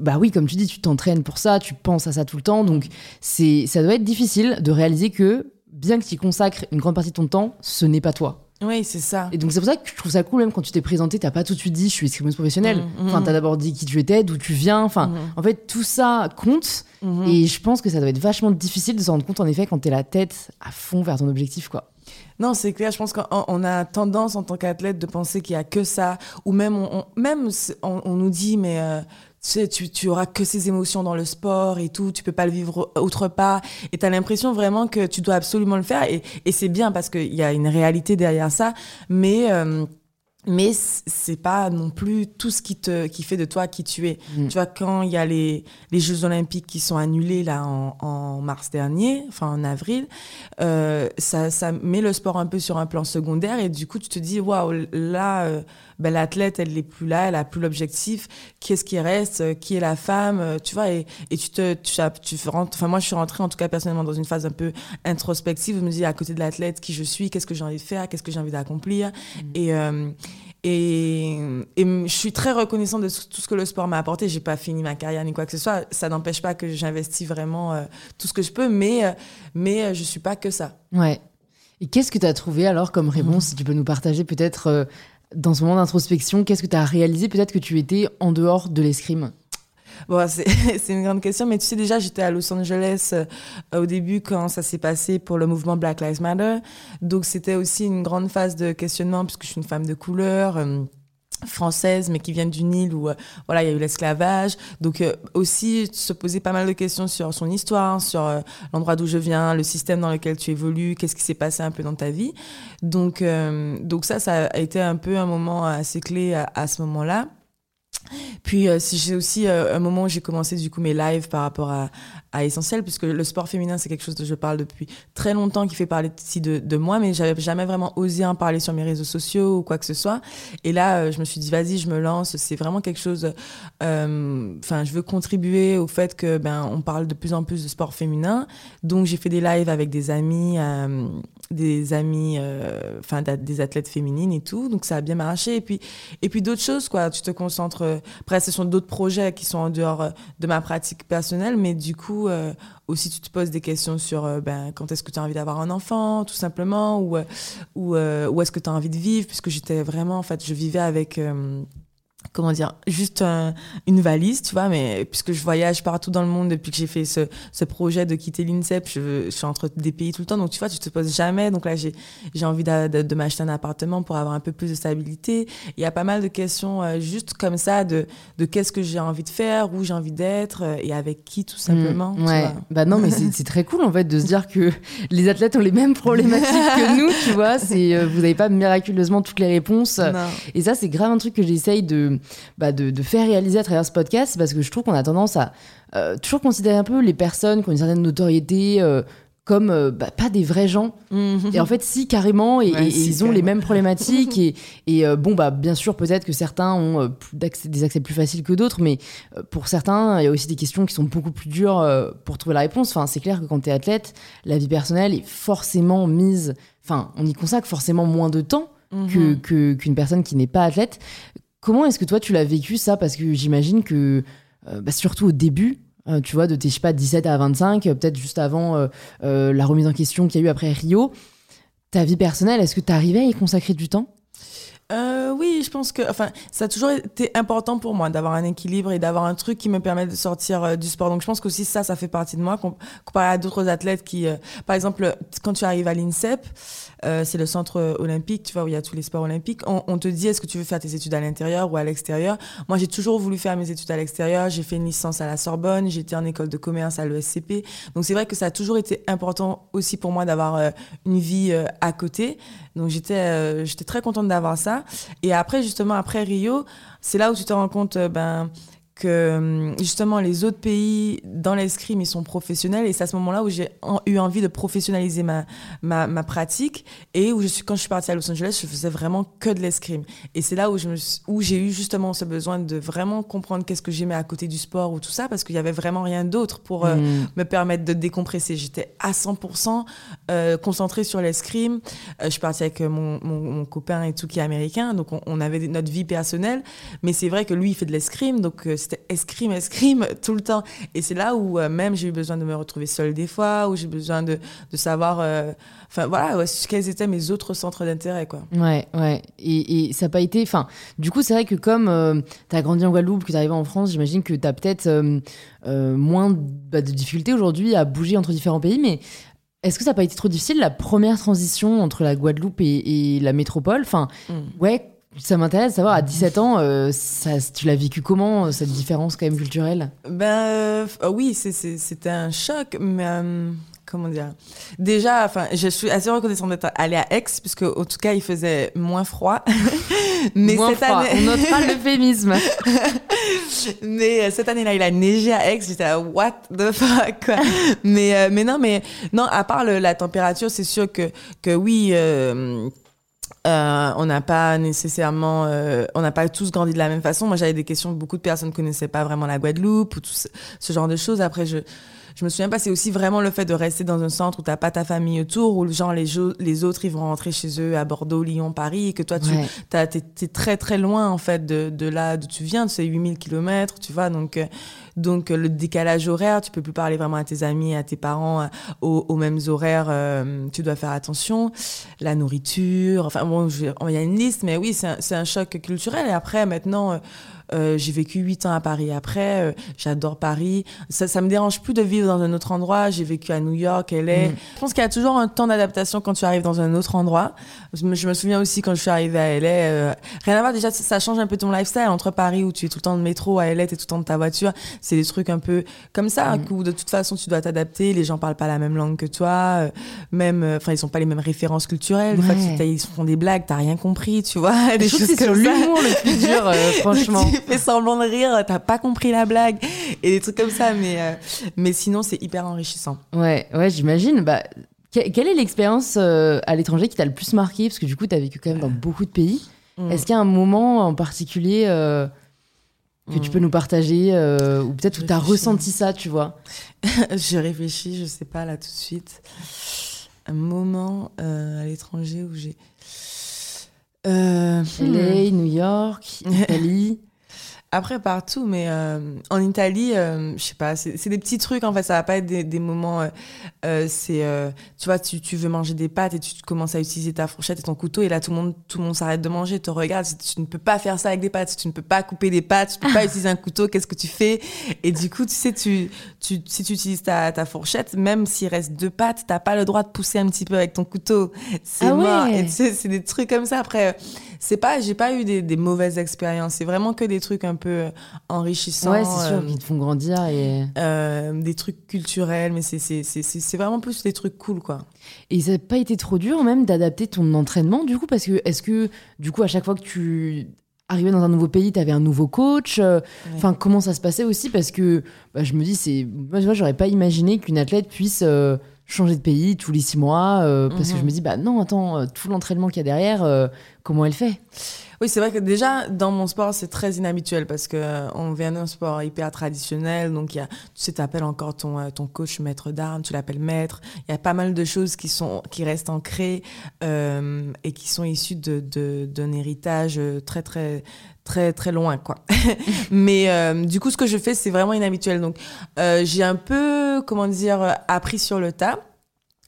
bah oui, comme tu dis, tu t'entraînes pour ça, tu penses à ça tout le temps, donc c'est ça doit être difficile de réaliser que bien que tu y consacres une grande partie de ton temps, ce n'est pas toi. Oui, c'est ça. Et donc c'est pour ça que je trouve ça cool même quand tu t'es présenté, t'as pas tout de suite dit je suis escrimeuse professionnelle. Mhm, Enfin, t'as d'abord dit qui tu étais, d'où tu viens. Enfin, Mhm. en fait, tout ça compte. Mhm. Et je pense que ça doit être vachement difficile de se rendre compte en effet quand t'es la tête à fond vers ton objectif, quoi. Non, c'est clair. Je pense qu'on on a tendance en tant qu'athlète de penser qu'il y a que ça, ou même on, nous dit mais euh, tu sais, tu, tu auras que ces émotions dans le sport et tout, tu peux pas le vivre autre part. Et t'as l'impression vraiment que tu dois absolument le faire. Et, et c'est bien parce qu'il y a une réalité derrière ça, mais euh, mais c'est pas non plus tout ce qui te qui fait de toi qui tu es. Mm. Tu vois quand il y a les les Jeux Olympiques qui sont annulés là en, en mars dernier, enfin en avril, euh, ça ça met le sport un peu sur un plan secondaire et du coup tu te dis waouh là euh, ben, l'athlète elle n'est plus là, elle a plus l'objectif. Qu'est-ce qui reste? Euh, Qui est la femme? Euh, Tu vois et, et tu te tu, tu rentres. Enfin moi je suis rentrée en tout cas personnellement dans une phase un peu introspective. Je me dis à côté de l'athlète qui je suis, qu'est-ce que j'ai envie de faire, qu'est-ce que j'ai envie d'accomplir? Et euh, et, et je suis très reconnaissante de tout ce que le sport m'a apporté. J'ai pas fini ma carrière ni quoi que ce soit. Ça n'empêche pas que j'investis vraiment euh, tout ce que je peux, mais euh, mais je suis pas que ça. Ouais. Et qu'est-ce que t'as trouvé alors comme réponse Si tu peux nous partager peut-être dans ce moment d'introspection, qu'est-ce que t'as réalisé peut-être que tu étais en dehors de l'escrime Bon, (laughs) c'est une grande question, mais tu sais déjà, j'étais à Los Angeles euh, au début quand ça s'est passé pour le mouvement Black Lives Matter. Donc c'était aussi une grande phase de questionnement puisque je suis une femme de couleur. euh, française mais qui vient d'une île où euh, voilà il y a eu l'esclavage. Donc euh, aussi se poser pas mal de questions sur son histoire sur euh, l'endroit d'où je viens le système dans lequel tu évolues qu'est-ce qui s'est passé un peu dans ta vie. Donc euh, donc ça ça a été un peu un moment assez clé à ce moment-là puis euh, j'ai aussi euh, un moment où j'ai commencé du coup mes lives par rapport à, à Essentiel, puisque le sport féminin c'est quelque chose dont je parle depuis très longtemps, qui fait parler ici de, de moi, mais j'avais jamais vraiment osé en parler sur mes réseaux sociaux ou quoi que ce soit. Et là, euh, je me suis dit vas-y, je me lance. C'est vraiment quelque chose. euh, Enfin, je veux contribuer au fait que ben on parle de plus en plus de sport féminin. Donc j'ai fait des lives avec des amis, des amis, enfin des athlètes féminines et tout. Donc ça a bien marché. Et puis et puis d'autres choses quoi. Tu te concentres. Euh, Après, ce sont d'autres projets qui sont en dehors euh, de ma pratique personnelle, mais du coup, euh, aussi, tu te poses des questions sur ben, quand est-ce que tu as envie d'avoir un enfant, tout simplement, ou, ou où est-ce que tu as envie de vivre, puisque j'étais vraiment, en fait, je vivais avec. Comment dire, juste un- une valise, tu vois, mais puisque je voyage partout dans le monde depuis que j'ai fait ce, ce projet de quitter l'INSEP, je, je suis entre des pays tout le temps, donc tu vois, tu te poses jamais. Donc là, j'ai j'ai envie de, de m'acheter un appartement pour avoir un peu plus de stabilité. Il y a pas mal de questions euh, juste comme ça de, de qu'est-ce que j'ai envie de faire, où j'ai envie d'être euh, et avec qui tout simplement. Mm, tu ouais. Bah non, mais c'est c'est très cool en fait de se dire que les athlètes ont les mêmes problématiques que nous, tu vois. C'est euh, vous n'avez pas miraculeusement toutes les réponses. Non. Et ça, c'est grave un truc que j'essaye de, bah, de, de faire réaliser à travers ce podcast parce que je trouve qu'on a tendance à euh, toujours considérer un peu les personnes qui ont une certaine notoriété euh, comme euh, bah, pas des vrais gens. Mhm. Et en fait, si, carrément, et, Ouais, et si, ils ont les mêmes problématiques. (laughs) et et euh, bon, bah, bien sûr, peut-être que certains ont euh, des accès plus faciles que d'autres, mais pour certains, il y a aussi des questions qui sont beaucoup plus dures pour trouver la réponse. Enfin, c'est clair que quand tu es athlète, la vie personnelle est forcément mise. Enfin, on y consacre forcément moins de temps que- qu'une personne qui n'est pas athlète. Comment est-ce que toi, tu l'as vécu ça? Parce que j'imagine que, euh, bah, surtout au début, euh, tu vois, de tes, je sais pas, 17 à 25, euh, peut-être juste avant la remise en question qu'il y a eu après Rio, ta vie personnelle, est-ce que tu arrivais à y consacrer du temps? Oui, je pense que, enfin, ça a toujours été important pour moi d'avoir un équilibre et d'avoir un truc qui me permet de sortir du sport. Donc, je pense qu'aussi ça, ça fait partie de moi, com- comparé à d'autres athlètes qui, par exemple, quand tu arrives à l'INSEP, euh, c'est le centre olympique, tu vois, où il y a tous les sports olympiques. On, te dit, est-ce que tu veux faire tes études à l'intérieur ou à l'extérieur? Moi, j'ai toujours voulu faire mes études à l'extérieur. J'ai fait une licence à la Sorbonne, été en école de commerce à l'ESCP. Donc, c'est vrai que ça a toujours été important aussi pour moi d'avoir euh, une vie euh, à côté. Donc, j'étais, j'étais très contente d'avoir ça. Et après, justement, après Rio, c'est là où tu te rends compte, ben que hum, justement les autres pays dans l'escrime ils sont professionnels. Et c'est à ce moment-là où j'ai eu envie de professionnaliser ma, ma, ma, pratique. Et où je suis quand je suis partie à Los Angeles je faisais vraiment que de l'escrime. Et c'est là où je me, où j'ai eu justement ce besoin de vraiment comprendre qu'est-ce que j'aimais à côté du sport ou tout ça parce qu'il y avait vraiment rien d'autre pour euh, mmh. me permettre de décompresser. J'étais à 100% euh, concentrée sur l'escrime. Euh, je suis partie avec mon, mon, mon, copain et tout qui est américain. Donc on, on avait notre vie personnelle. Mais c'est vrai que lui il fait de l'escrime. Donc c'était escrime, escrime tout le temps. Et c'est là où euh, même j'ai eu besoin de me retrouver seule des fois, où j'ai besoin de, de savoir, euh, enfin voilà, quels étaient mes autres centres d'intérêt, quoi. Ouais, ouais. Et, et ça n'a pas été, enfin, du coup, c'est vrai que comme euh, tu as grandi en Guadeloupe, que tu arrivé en France, j'imagine que tu as peut-être moins bah, de difficultés aujourd'hui à bouger entre différents pays, mais est-ce que ça n'a pas été trop difficile la première transition entre la Guadeloupe et, et la métropole? Enfin, mm. ouais, ça m'intéresse de savoir, à 17 ans, euh, ça, tu l'as vécu comment, euh, cette différence quand même culturelle? Ben euh, oui, c'était un choc, mais comment dire? Déjà, enfin, je suis assez reconnaissante d'être allée à Aix, puisque en tout cas, il faisait moins froid. (laughs) mais moins cette froid. année, on notera l'euphémisme. (laughs) mais cette année-là, il a neigé à Aix. J'étais là, what the fuck quoi. mais mais non, mais non, à part le, la température, c'est sûr que que oui. Euh, on n'a pas nécessairement, euh, on n'a pas tous grandi de la même façon. Moi, j'avais des questions, beaucoup de personnes ne connaissaient pas vraiment la Guadeloupe ou tout ce, genre de choses. Après, je, je me souviens pas, c'est aussi vraiment le fait de rester dans un centre où t'as pas ta famille autour, où genre les, les autres ils vont rentrer chez eux à Bordeaux, Lyon, Paris, et que toi tu ouais. es, très très loin en fait de, de là d'où tu viens, de ces 8000 km, tu vois. Donc, euh, donc le décalage horaire, tu peux plus parler vraiment à tes amis, à tes parents aux, aux mêmes horaires, euh, tu dois faire attention. La nourriture, enfin bon, il y a une liste, mais oui, c'est un, un, choc culturel. Et après, maintenant, euh, euh, j'ai vécu huit ans à Paris après. Euh, j'adore Paris. Ça, ça me dérange plus de vivre dans un autre endroit. J'ai vécu à New York, LA. Mm. Je pense qu'il y a toujours un temps d'adaptation quand tu arrives dans un autre endroit. Je me, je me souviens aussi quand je suis arrivée à LA. Euh, rien à voir. Déjà, ça change un peu ton lifestyle entre Paris où tu es tout le temps de métro, à LA, tu es tout le temps de ta voiture. C'est des trucs un peu comme ça, mm. où de toute façon, tu dois t'adapter. Les gens parlent pas la même langue que toi. Euh, même, enfin, ils ont pas les mêmes références culturelles. Ouais. Des fois, ils font des blagues, t'as rien compris, tu vois. (laughs) Des choses comme l'humour le plus dur, (laughs) franchement. (laughs) fais semblant de rire, t'as pas compris la blague et des trucs comme ça. Mais, euh, mais sinon, c'est hyper enrichissant. Ouais, ouais, j'imagine. Bah, quelle est l'expérience euh, à l'étranger qui t'a le plus marqué? Parce que du coup, t'as vécu quand même dans beaucoup de pays. Mm. Est-ce qu'il y a un moment en particulier euh, que tu peux mm. nous partager ou peut-être où t'as ressenti ça, tu vois? (laughs) Je réfléchis, je sais pas là tout de suite. Un moment à l'étranger où j'ai. Euh, LA, New York, Italie. (laughs) Après, partout, mais euh, en Italie, euh, je sais pas, c'est des petits trucs, en fait, ça va pas être des, des moments, euh, euh c'est, tu vois, tu, tu, veux manger des pâtes et tu commences à utiliser ta fourchette et ton couteau, et là, tout le monde, tout le monde s'arrête de manger, te regarde, tu ne peux pas faire ça avec des pâtes, tu ne peux pas couper des pâtes, tu ne peux pas (laughs) utiliser un couteau, qu'est-ce que tu fais? Et du coup, tu sais, tu, tu, si tu utilises ta, ta fourchette, même s'il reste deux pâtes, t'as pas le droit de pousser un petit peu avec ton couteau. C'est ah mort. Et tu sais, c'est des trucs comme ça. Après, c'est pas, j'ai pas eu des, des mauvaises expériences, c'est vraiment que des trucs un peu peu enrichissants. Ouais, c'est sûr, euh, qui te font grandir. Et... Euh, des trucs culturels, mais c'est vraiment plus des trucs cool, quoi. Et ça n'a pas été trop dur, même, d'adapter ton entraînement, du coup Parce que, est-ce que, du coup, à chaque fois que tu arrivais dans un nouveau pays, tu avais un nouveau coach. Euh, enfin, ouais. comment ça se passait aussi? Parce que bah, je me dis, c'est moi, j'aurais pas imaginé qu'une athlète puisse euh, changer de pays tous les six mois. Euh, parce mm -hmm. que je mhm. me dis, bah non, attends, tout l'entraînement qu'il y a derrière, comment elle fait? Oui, c'est vrai que déjà, dans mon sport, c'est très inhabituel parce que euh, vient d'un sport hyper traditionnel. Donc, y a, tu sais, t'appelles encore ton, euh, ton coach maître d'armes, tu l'appelles maître. Il y a pas mal de choses qui sont, qui restent ancrées, euh, et qui sont issues de, de, d'un héritage très, très, très très loin quoi (laughs) mais du coup ce que je fais c'est vraiment inhabituel donc j'ai un peu comment dire appris sur le tas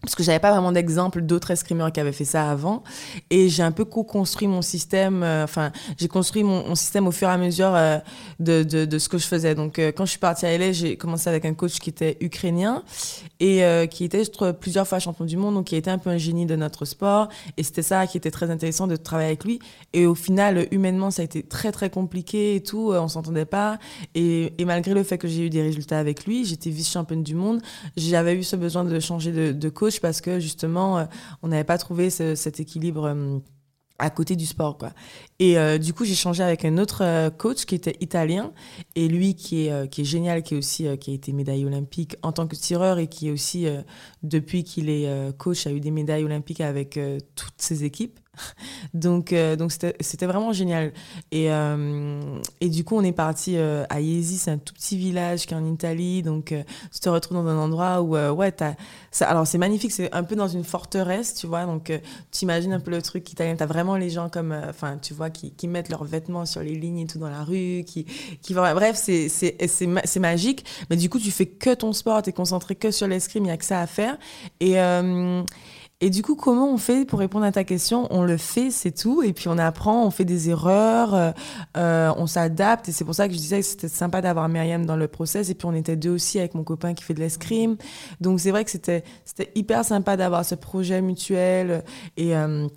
parce que j'avais pas vraiment d'exemple d'autres escrimeurs qui avaient fait ça avant. Et j'ai un peu co-construit mon système euh, enfin j'ai construit mon, système au fur et à mesure euh, de, ce que je faisais. Donc euh, quand je suis partie à LA j'ai commencé avec un coach qui était ukrainien et qui était plusieurs fois champion du monde. Donc qui était un peu un génie de notre sport. Et c'était ça qui était très intéressant de travailler avec lui. Et au final humainement ça a été très très compliqué et tout on s'entendait pas. Et, malgré le fait que j'ai eu des résultats avec lui j'étais vice championne du monde j'avais eu ce besoin de changer de coach parce que justement, euh, on n'avait pas trouvé ce, cet équilibre. Euh, à côté du sport quoi et euh, du coup j'ai changé avec un autre euh, coach qui était italien et lui qui est euh, qui est génial qui est aussi qui a été médaille olympique en tant que tireur et qui est aussi depuis qu'il est coach a eu des médailles olympiques avec toutes ses équipes (laughs) donc, donc c'était vraiment génial. Et, et du coup, on est parti à Iesi, c'est un tout petit village qui est en Italie. Donc, tu te retrouves dans un endroit où, ouais, as, ça, alors c'est magnifique, c'est un peu dans une forteresse, tu vois. Donc, tu imagines un peu le truc italien. Tu as vraiment les gens comme, enfin, tu vois, qui, mettent leurs vêtements sur les lignes et tout dans la rue. Qui, qui, bref, c'est magique. Mais du coup, tu fais que ton sport, tu es concentré que sur l'escrime, il n'y a que ça à faire. Et. Et du coup, comment on fait pour répondre à ta question? On le fait, c'est tout. Et puis on apprend, on fait des erreurs, euh, euh, on s'adapte. Et c'est pour ça que je disais que c'était sympa d'avoir Myriam dans le process. Et puis on était deux aussi avec mon copain qui fait de l'escrime. Donc c'est vrai que c'était hyper sympa d'avoir ce projet mutuel. Et. Euh,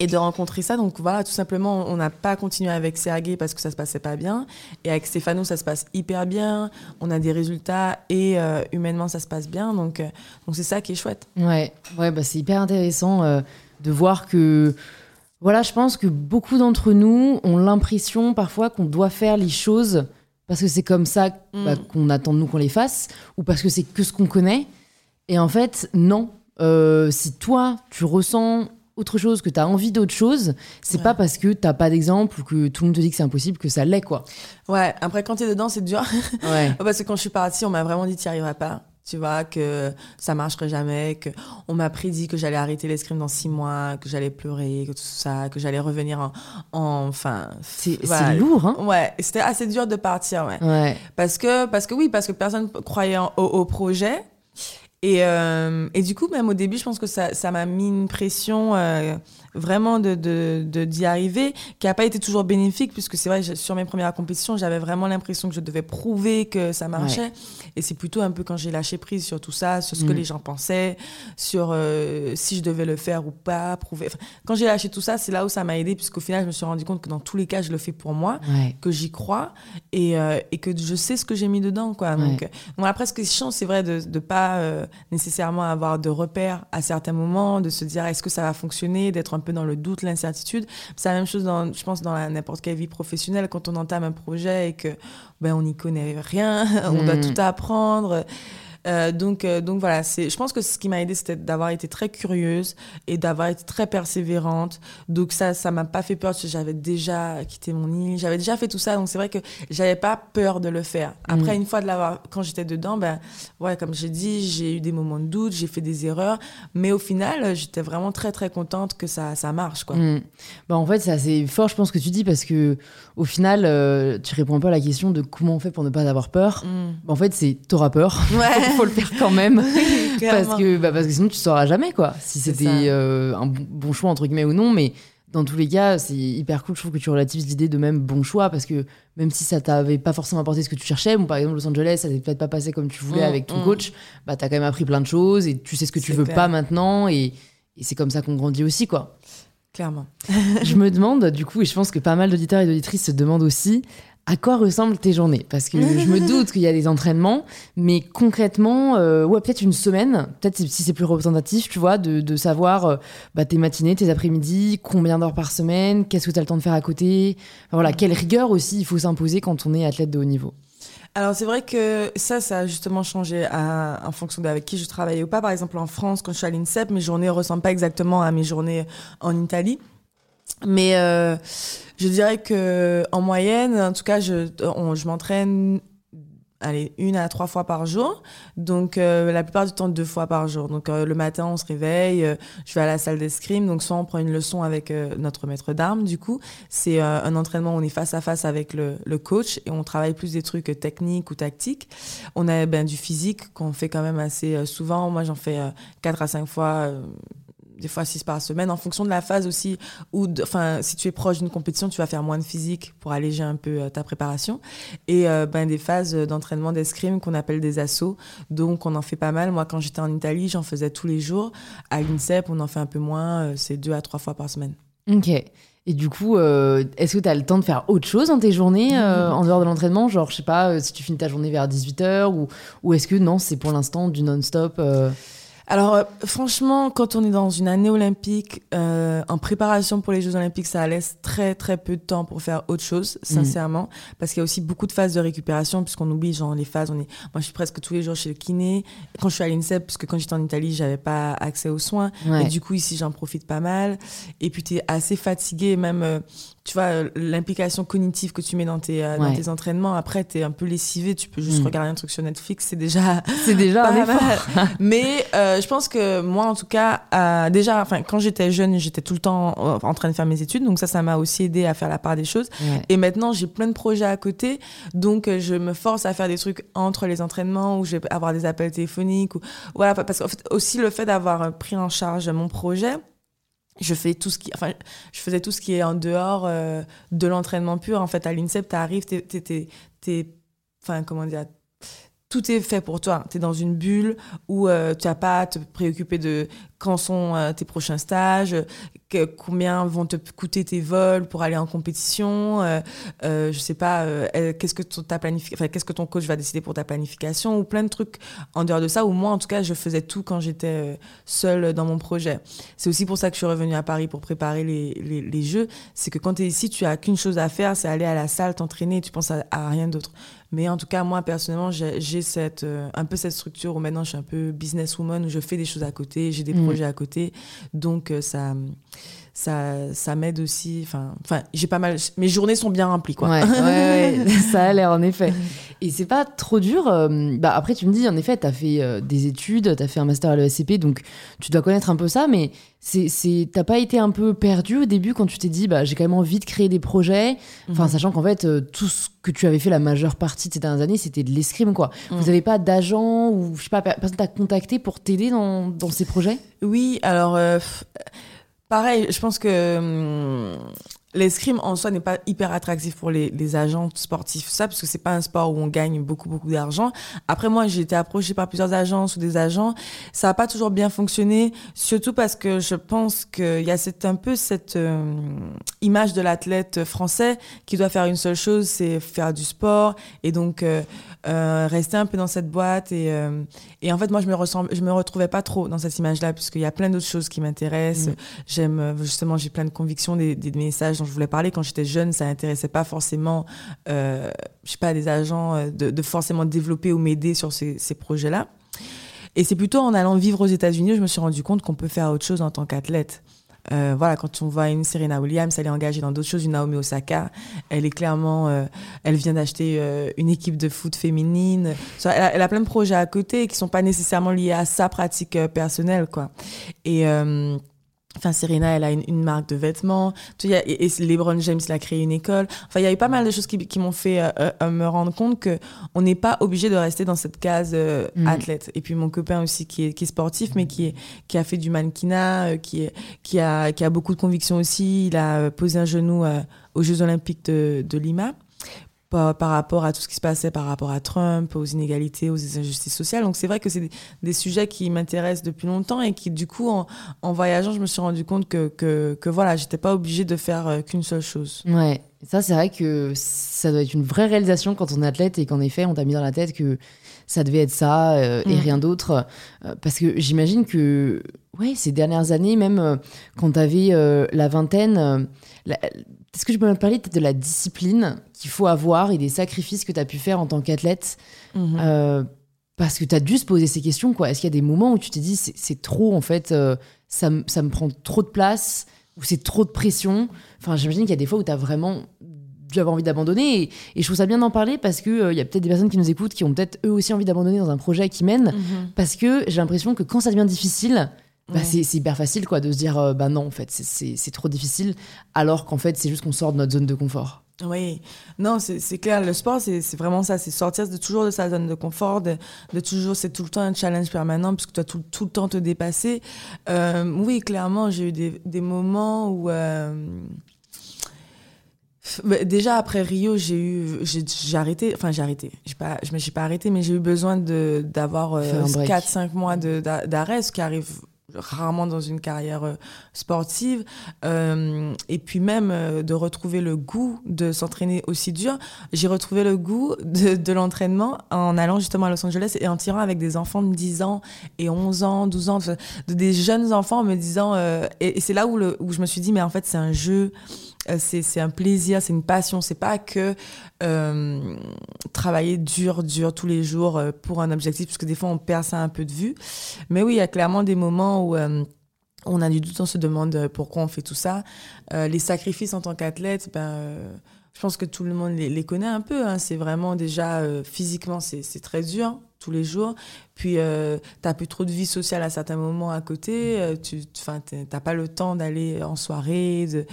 et de rencontrer ça. Donc voilà, tout simplement, on n'a pas continué avec Sergei parce que ça se passait pas bien. Et avec Stéphano, ça se passe hyper bien. On a des résultats et euh, humainement, ça se passe bien. Donc euh, donc c'est ça qui est chouette. Ouais, ouais bah c'est hyper intéressant euh, de voir que. Voilà, je pense que beaucoup d'entre nous ont l'impression parfois qu'on doit faire les choses parce que c'est comme ça bah, mm. qu'on attend de nous qu'on les fasse ou parce que c'est que ce qu'on connaît. Et en fait, non. si toi, tu ressens autre chose, que tu as envie d'autre chose, c'est pas parce que t'as pas d'exemple ou que tout le monde te dit que c'est impossible que ça l'est, quoi. Ouais, après, quand tu es dedans, c'est dur. Ouais. (laughs) parce que quand je suis partie, on m'a vraiment dit, tu n'y arriveras pas. Tu vois, que ça marcherait jamais, que on m'a prédit que j'allais arrêter l'escrime dans six mois, que j'allais pleurer, que tout ça, que j'allais revenir en, enfin. C'est lourd, hein. Ouais, c'était assez dur de partir, ouais. ouais. Parce que, parce que oui, parce que personne croyait au projet. Et, euh, et, du coup, même au début, je pense que ça, ça m'a mis une pression euh, vraiment de d'y de, arriver, qui n'a pas été toujours bénéfique, puisque c'est vrai, sur mes premières compétitions, j'avais vraiment l'impression que je devais prouver que ça marchait. Et c'est plutôt un peu quand j'ai lâché prise sur tout ça, sur ce que mm. les gens pensaient, sur euh, si je devais le faire ou pas, prouver. quand j'ai lâché tout ça, c'est là où ça m'a aidé, puisqu'au final, je me suis rendu compte que dans tous les cas, je le fais pour moi, que j'y crois et, euh, et, que je sais ce que j'ai mis dedans. Quoi. Donc, bon, après, ce qui est chiant, c'est vrai de ne pas euh, nécessairement avoir de repères à certains moments, de se dire est-ce que ça va fonctionner, d'être un un peu dans le doute, l'incertitude. C'est la même chose, dans, je pense, dans n'importe quelle vie professionnelle, quand on entame un projet et que ben, on n'y connaît rien, (laughs) on doit mm. tout apprendre. Euh, donc, euh, donc voilà, je pense que ce qui m'a aidé, c'était d'avoir été très curieuse et d'avoir été très persévérante. Donc ça, ça m'a pas fait peur parce que j'avais déjà quitté mon île, j'avais déjà fait tout ça. Donc c'est vrai que j'avais pas peur de le faire. Après, mm. une fois de l'avoir, quand j'étais dedans, ben ouais, comme j'ai dit, j'ai eu des moments de doute, j'ai fait des erreurs, mais au final, j'étais vraiment très très contente que ça, ça marche quoi. Mm. Bah, en fait, c'est assez fort, je pense que tu dis parce que au final, euh, tu réponds pas à la question de comment on fait pour ne pas avoir peur. Mm. Bah, en fait, c'est t'auras peur. Ouais. (laughs) (laughs) faut le faire quand même. parce, que, bah, parce que sinon, tu sauras jamais, quoi. Si c'était euh, un bon choix, entre guillemets, ou non. Mais dans tous les cas, c'est hyper cool. Je trouve que tu relativises l'idée de même bon choix parce que même si ça t'avait pas forcément apporté ce que tu cherchais, bon, par exemple, Los Angeles, ça s'est peut-être pas passé comme tu voulais mm, avec ton mm. coach, bah, t'as quand même appris plein de choses et tu sais ce que tu veux pas maintenant. Et, et c'est comme ça qu'on grandit aussi, quoi. Clairement. (laughs) je me demande, du coup, et je pense que pas mal d'auditeurs et d'auditrices se demandent aussi, à quoi ressemblent tes journées? Parce que je me (laughs) doute qu'il y a des entraînements, mais concrètement, euh, ouais, peut-être une semaine, peut-être si c'est plus représentatif, tu vois, de, savoir euh, bah, tes matinées, tes après-midi, combien d'heures par semaine, qu'est-ce que tu as le temps de faire à côté. voilà, quelle rigueur aussi il faut s'imposer quand on est athlète de haut niveau. Alors c'est vrai que ça, ça a justement changé en fonction d'avec qui je travaillais ou pas. Par exemple en France, quand je suis à l'INSEP, mes journées ressemblent pas exactement à mes journées en Italie. Mais euh, je dirais que en moyenne, en tout cas, je, je m'entraîne allez, une à trois fois par jour. Donc, euh, la plupart du temps, deux fois par jour. Donc, euh, le matin, on se réveille, je vais à la salle d'escrime. Donc, soit on prend une leçon avec notre maître d'armes, du coup. C'est un entraînement où on est face à face avec le, le, coach et on travaille plus des trucs techniques ou tactiques. On a ben, du physique qu'on fait quand même assez souvent. Moi, j'en fais quatre à cinq fois des fois six par semaine, en fonction de la phase aussi, ou enfin, si tu es proche d'une compétition, tu vas faire moins de physique pour alléger un peu euh, ta préparation. Et euh, ben, des phases d'entraînement d'escrime qu'on appelle des assauts. Donc, on en fait pas mal. Moi, quand j'étais en Italie, j'en faisais tous les jours. À l'INSEP, on en fait un peu moins, euh, c'est deux à trois fois par semaine. Ok. Et du coup, est-ce que tu as le temps de faire autre chose dans tes journées, en dehors de l'entraînement? Genre, je sais pas, si tu finis ta journée vers 18h, ou, ou est-ce que non, c'est pour l'instant du non-stop Alors, euh, franchement, quand on est dans une année olympique, euh, en préparation pour les Jeux olympiques, ça laisse très, très peu de temps pour faire autre chose, Mm. sincèrement. Parce qu'il y a aussi beaucoup de phases de récupération, puisqu'on oublie, genre, les phases. On est... Moi, je suis presque tous les jours chez le kiné. Quand je suis à l'INSEP, parce que quand j'étais en Italie, j'avais pas accès aux soins. Ouais. Et du coup, ici, j'en profite pas mal. Et puis, tu es assez fatigué, même, euh, tu vois, l'implication cognitive que tu mets dans tes, euh, dans Ouais. tes entraînements. Après, tu es un peu lessivé, tu peux juste Mm. regarder un truc sur Netflix, c'est déjà (laughs) C'est déjà un pas mal. Mais euh, je pense que moi, en tout cas, euh, déjà, enfin, quand j'étais jeune, j'étais tout le temps en train de faire mes études, donc ça, ça m'a aussi aidé à faire la part des choses. Ouais. Et maintenant, j'ai plein de projets à côté, donc euh, je me force à faire des trucs entre les entraînements où je vais avoir des appels téléphoniques ou voilà, parce qu'en fait, aussi le fait d'avoir euh, pris en charge mon projet. Je fais tout ce qui, enfin, je faisais tout ce qui est en dehors euh, de l'entraînement pur. En fait, à l'INSEP, t'es, t'es, t'es- enfin, comment dire, tout est fait pour toi. Tu es dans une bulle où euh, tu n'as pas à te préoccuper de quand sont euh, tes prochains stages, combien vont te coûter tes vols pour aller en compétition, euh, euh, je sais pas, euh, qu'est-ce que ton, ta qu'est-ce que ton coach va décider pour ta planification ou plein de trucs en dehors de ça. Ou moi, en tout cas, je faisais tout quand j'étais seule dans mon projet. C'est aussi pour ça que je suis revenue à Paris pour préparer les, les, jeux. C'est que quand tu es ici, tu as qu'une chose à faire, c'est aller à la salle, t'entraîner, tu penses à rien d'autre. Mais en tout cas, moi, personnellement, j'ai cette, euh, un peu cette structure où maintenant je suis un peu businesswoman, où je fais des choses à côté, j'ai des Mm. projets à côté. Donc, euh, ça, ça, ça m'aide aussi. Enfin, enfin, j'ai pas mal. Mes journées sont bien remplies, quoi. Ouais, ouais, ouais, (laughs) ça a l'air en effet. Et c'est pas trop dur. euh, bah après, tu me dis, en effet, t'as fait euh, des études, t'as fait un master à l'ESCP, donc tu dois connaître un peu ça, mais c'est, t'as pas été un peu perdu au début quand tu t'es dit, bah j'ai quand même envie de créer des projets, enfin Mhm. sachant qu'en fait euh, tout ce que tu avais fait la majeure partie de ces dernières années, c'était de l'escrime quoi. Mhm. Vous avez pas d'agent ou je sais pas, personne t'a contacté pour t'aider dans, dans ces projets? Oui, alors, pareil, je pense que hum, l'escrime en soi n'est pas hyper attractif pour les, les agents sportifs, ça, parce que c'est pas un sport où on gagne beaucoup, beaucoup d'argent. Après, moi, j'ai été approchée par plusieurs agences ou des agents. Ça n'a pas toujours bien fonctionné, surtout parce que je pense qu'il y a cette, un peu cette euh, image de l'athlète français qui doit faire une seule chose, c'est faire du sport et donc euh, euh, rester un peu dans cette boîte. Et, et en fait, moi, je me, ressemble, je me retrouvais pas trop dans cette image-là, puisqu'il y a plein d'autres choses qui m'intéressent. J'aime, euh, justement, j'ai plein de convictions, des, des messages dont je voulais parler. Quand j'étais jeune, ça n'intéressait pas forcément, euh, je sais pas, des agents euh, de, forcément développer ou m'aider sur ces, projets-là. Et c'est plutôt en allant vivre aux États-Unis, je me suis rendu compte qu'on peut faire autre chose en tant qu'athlète. Euh, voilà, quand on voit une Serena Williams, elle est engagée dans d'autres choses. Une Naomi Osaka, elle est clairement, elle vient d'acheter une équipe de foot féminine. Elle a, elle a plein de projets à côté qui sont pas nécessairement liés à sa pratique personnelle, quoi. Et Enfin, Serena, elle a une, une marque de vêtements. Tu vois, et, et LeBron James, il a créé une école. Enfin, il y a eu pas mal de choses qui, qui m'ont fait euh, euh, me rendre compte que on n'est pas obligé de rester dans cette case euh, Mm. athlète. Et puis mon copain aussi qui est, qui est sportif, mais qui, est, qui a fait du mannequinat, qui, est, qui, a, qui a beaucoup de convictions aussi. Il a posé un genou aux Jeux Olympiques de, de Lima par, par rapport à tout ce qui se passait par rapport à Trump, aux inégalités, aux injustices sociales. Donc c'est vrai que c'est des, des sujets qui m'intéressent depuis longtemps et qui, du coup, en, en voyageant, je me suis rendu compte que, que, que voilà, j'étais pas obligée de faire euh, qu'une seule chose. Ouais, ça c'est vrai que ça doit être une vraie réalisation quand on est athlète et qu'en effet on t'a mis dans la tête que ça devait être ça euh, et Mm. rien d'autre. Euh, parce que j'imagine que ouais, ces dernières années, même euh, quand t'avais euh, la vingtaine, est-ce que tu peux me parler de la discipline qu'il faut avoir et des sacrifices que tu as pu faire en tant qu'athlète Mhm. euh, parce que tu as dû se poser ces questions. quoi. Est-ce qu'il y a des moments où tu t'es dit c'est trop en fait, euh, ça, me- ça me prend trop de place ou c'est trop de pression? Enfin, j'imagine qu'il y a des fois où tu as vraiment dû avoir envie d'abandonner. Et, et je trouve ça bien d'en parler parce qu'il il y a peut-être des personnes qui nous écoutent qui ont peut-être eux aussi envie d'abandonner dans un projet qui mène. Mhm. Parce que j'ai l'impression que quand ça devient difficile, bah, c'est hyper facile quoi, de se dire euh, bah non, en fait, c'est- trop difficile. Alors qu'en fait, c'est juste qu'on sort de notre zone de confort. Oui, non, c'est clair. Le sport, c'est vraiment ça. C'est sortir de toujours de sa zone de confort, de, de toujours, c'est tout le temps un challenge permanent puisque tu dois tout, tout le temps te dépasser. Euh, oui, clairement, j'ai eu des, des moments où. euh, bah, Déjà après Rio, j'ai eu, j'ai arrêté, enfin j'ai arrêté, pas, je me suis pas arrêté, mais j'ai eu besoin de d'avoir break. 4-5 mois d'arrêt, ce qui arrive rarement dans une carrière euh, sportive. Euh, et puis même euh, de retrouver le goût de s'entraîner aussi dur. J'ai retrouvé le goût de, de l'entraînement en allant justement à Los Angeles et en tirant avec des enfants de 10 ans et 11 ans, 12 ans, de, des jeunes enfants me disant... et, et c'est là où, le, où je me suis dit, mais en fait, c'est un jeu c'est un plaisir, c'est une passion. C'est pas que euh, travailler dur, dur tous les jours pour un objectif, parce que des fois on perd ça un peu de vue. Mais oui, il y a clairement des moments où euh, on a du doute, on se demande euh, pourquoi on fait tout ça. Euh, les sacrifices en tant qu'athlète, ben, je pense que tout le monde les, connaît un peu. Hein. C'est vraiment déjà physiquement, c'est très dur tous les jours. Puis, euh, tu n'as plus trop de vie sociale à certains moments à côté. tu n'as pas le temps d'aller en soirée. De,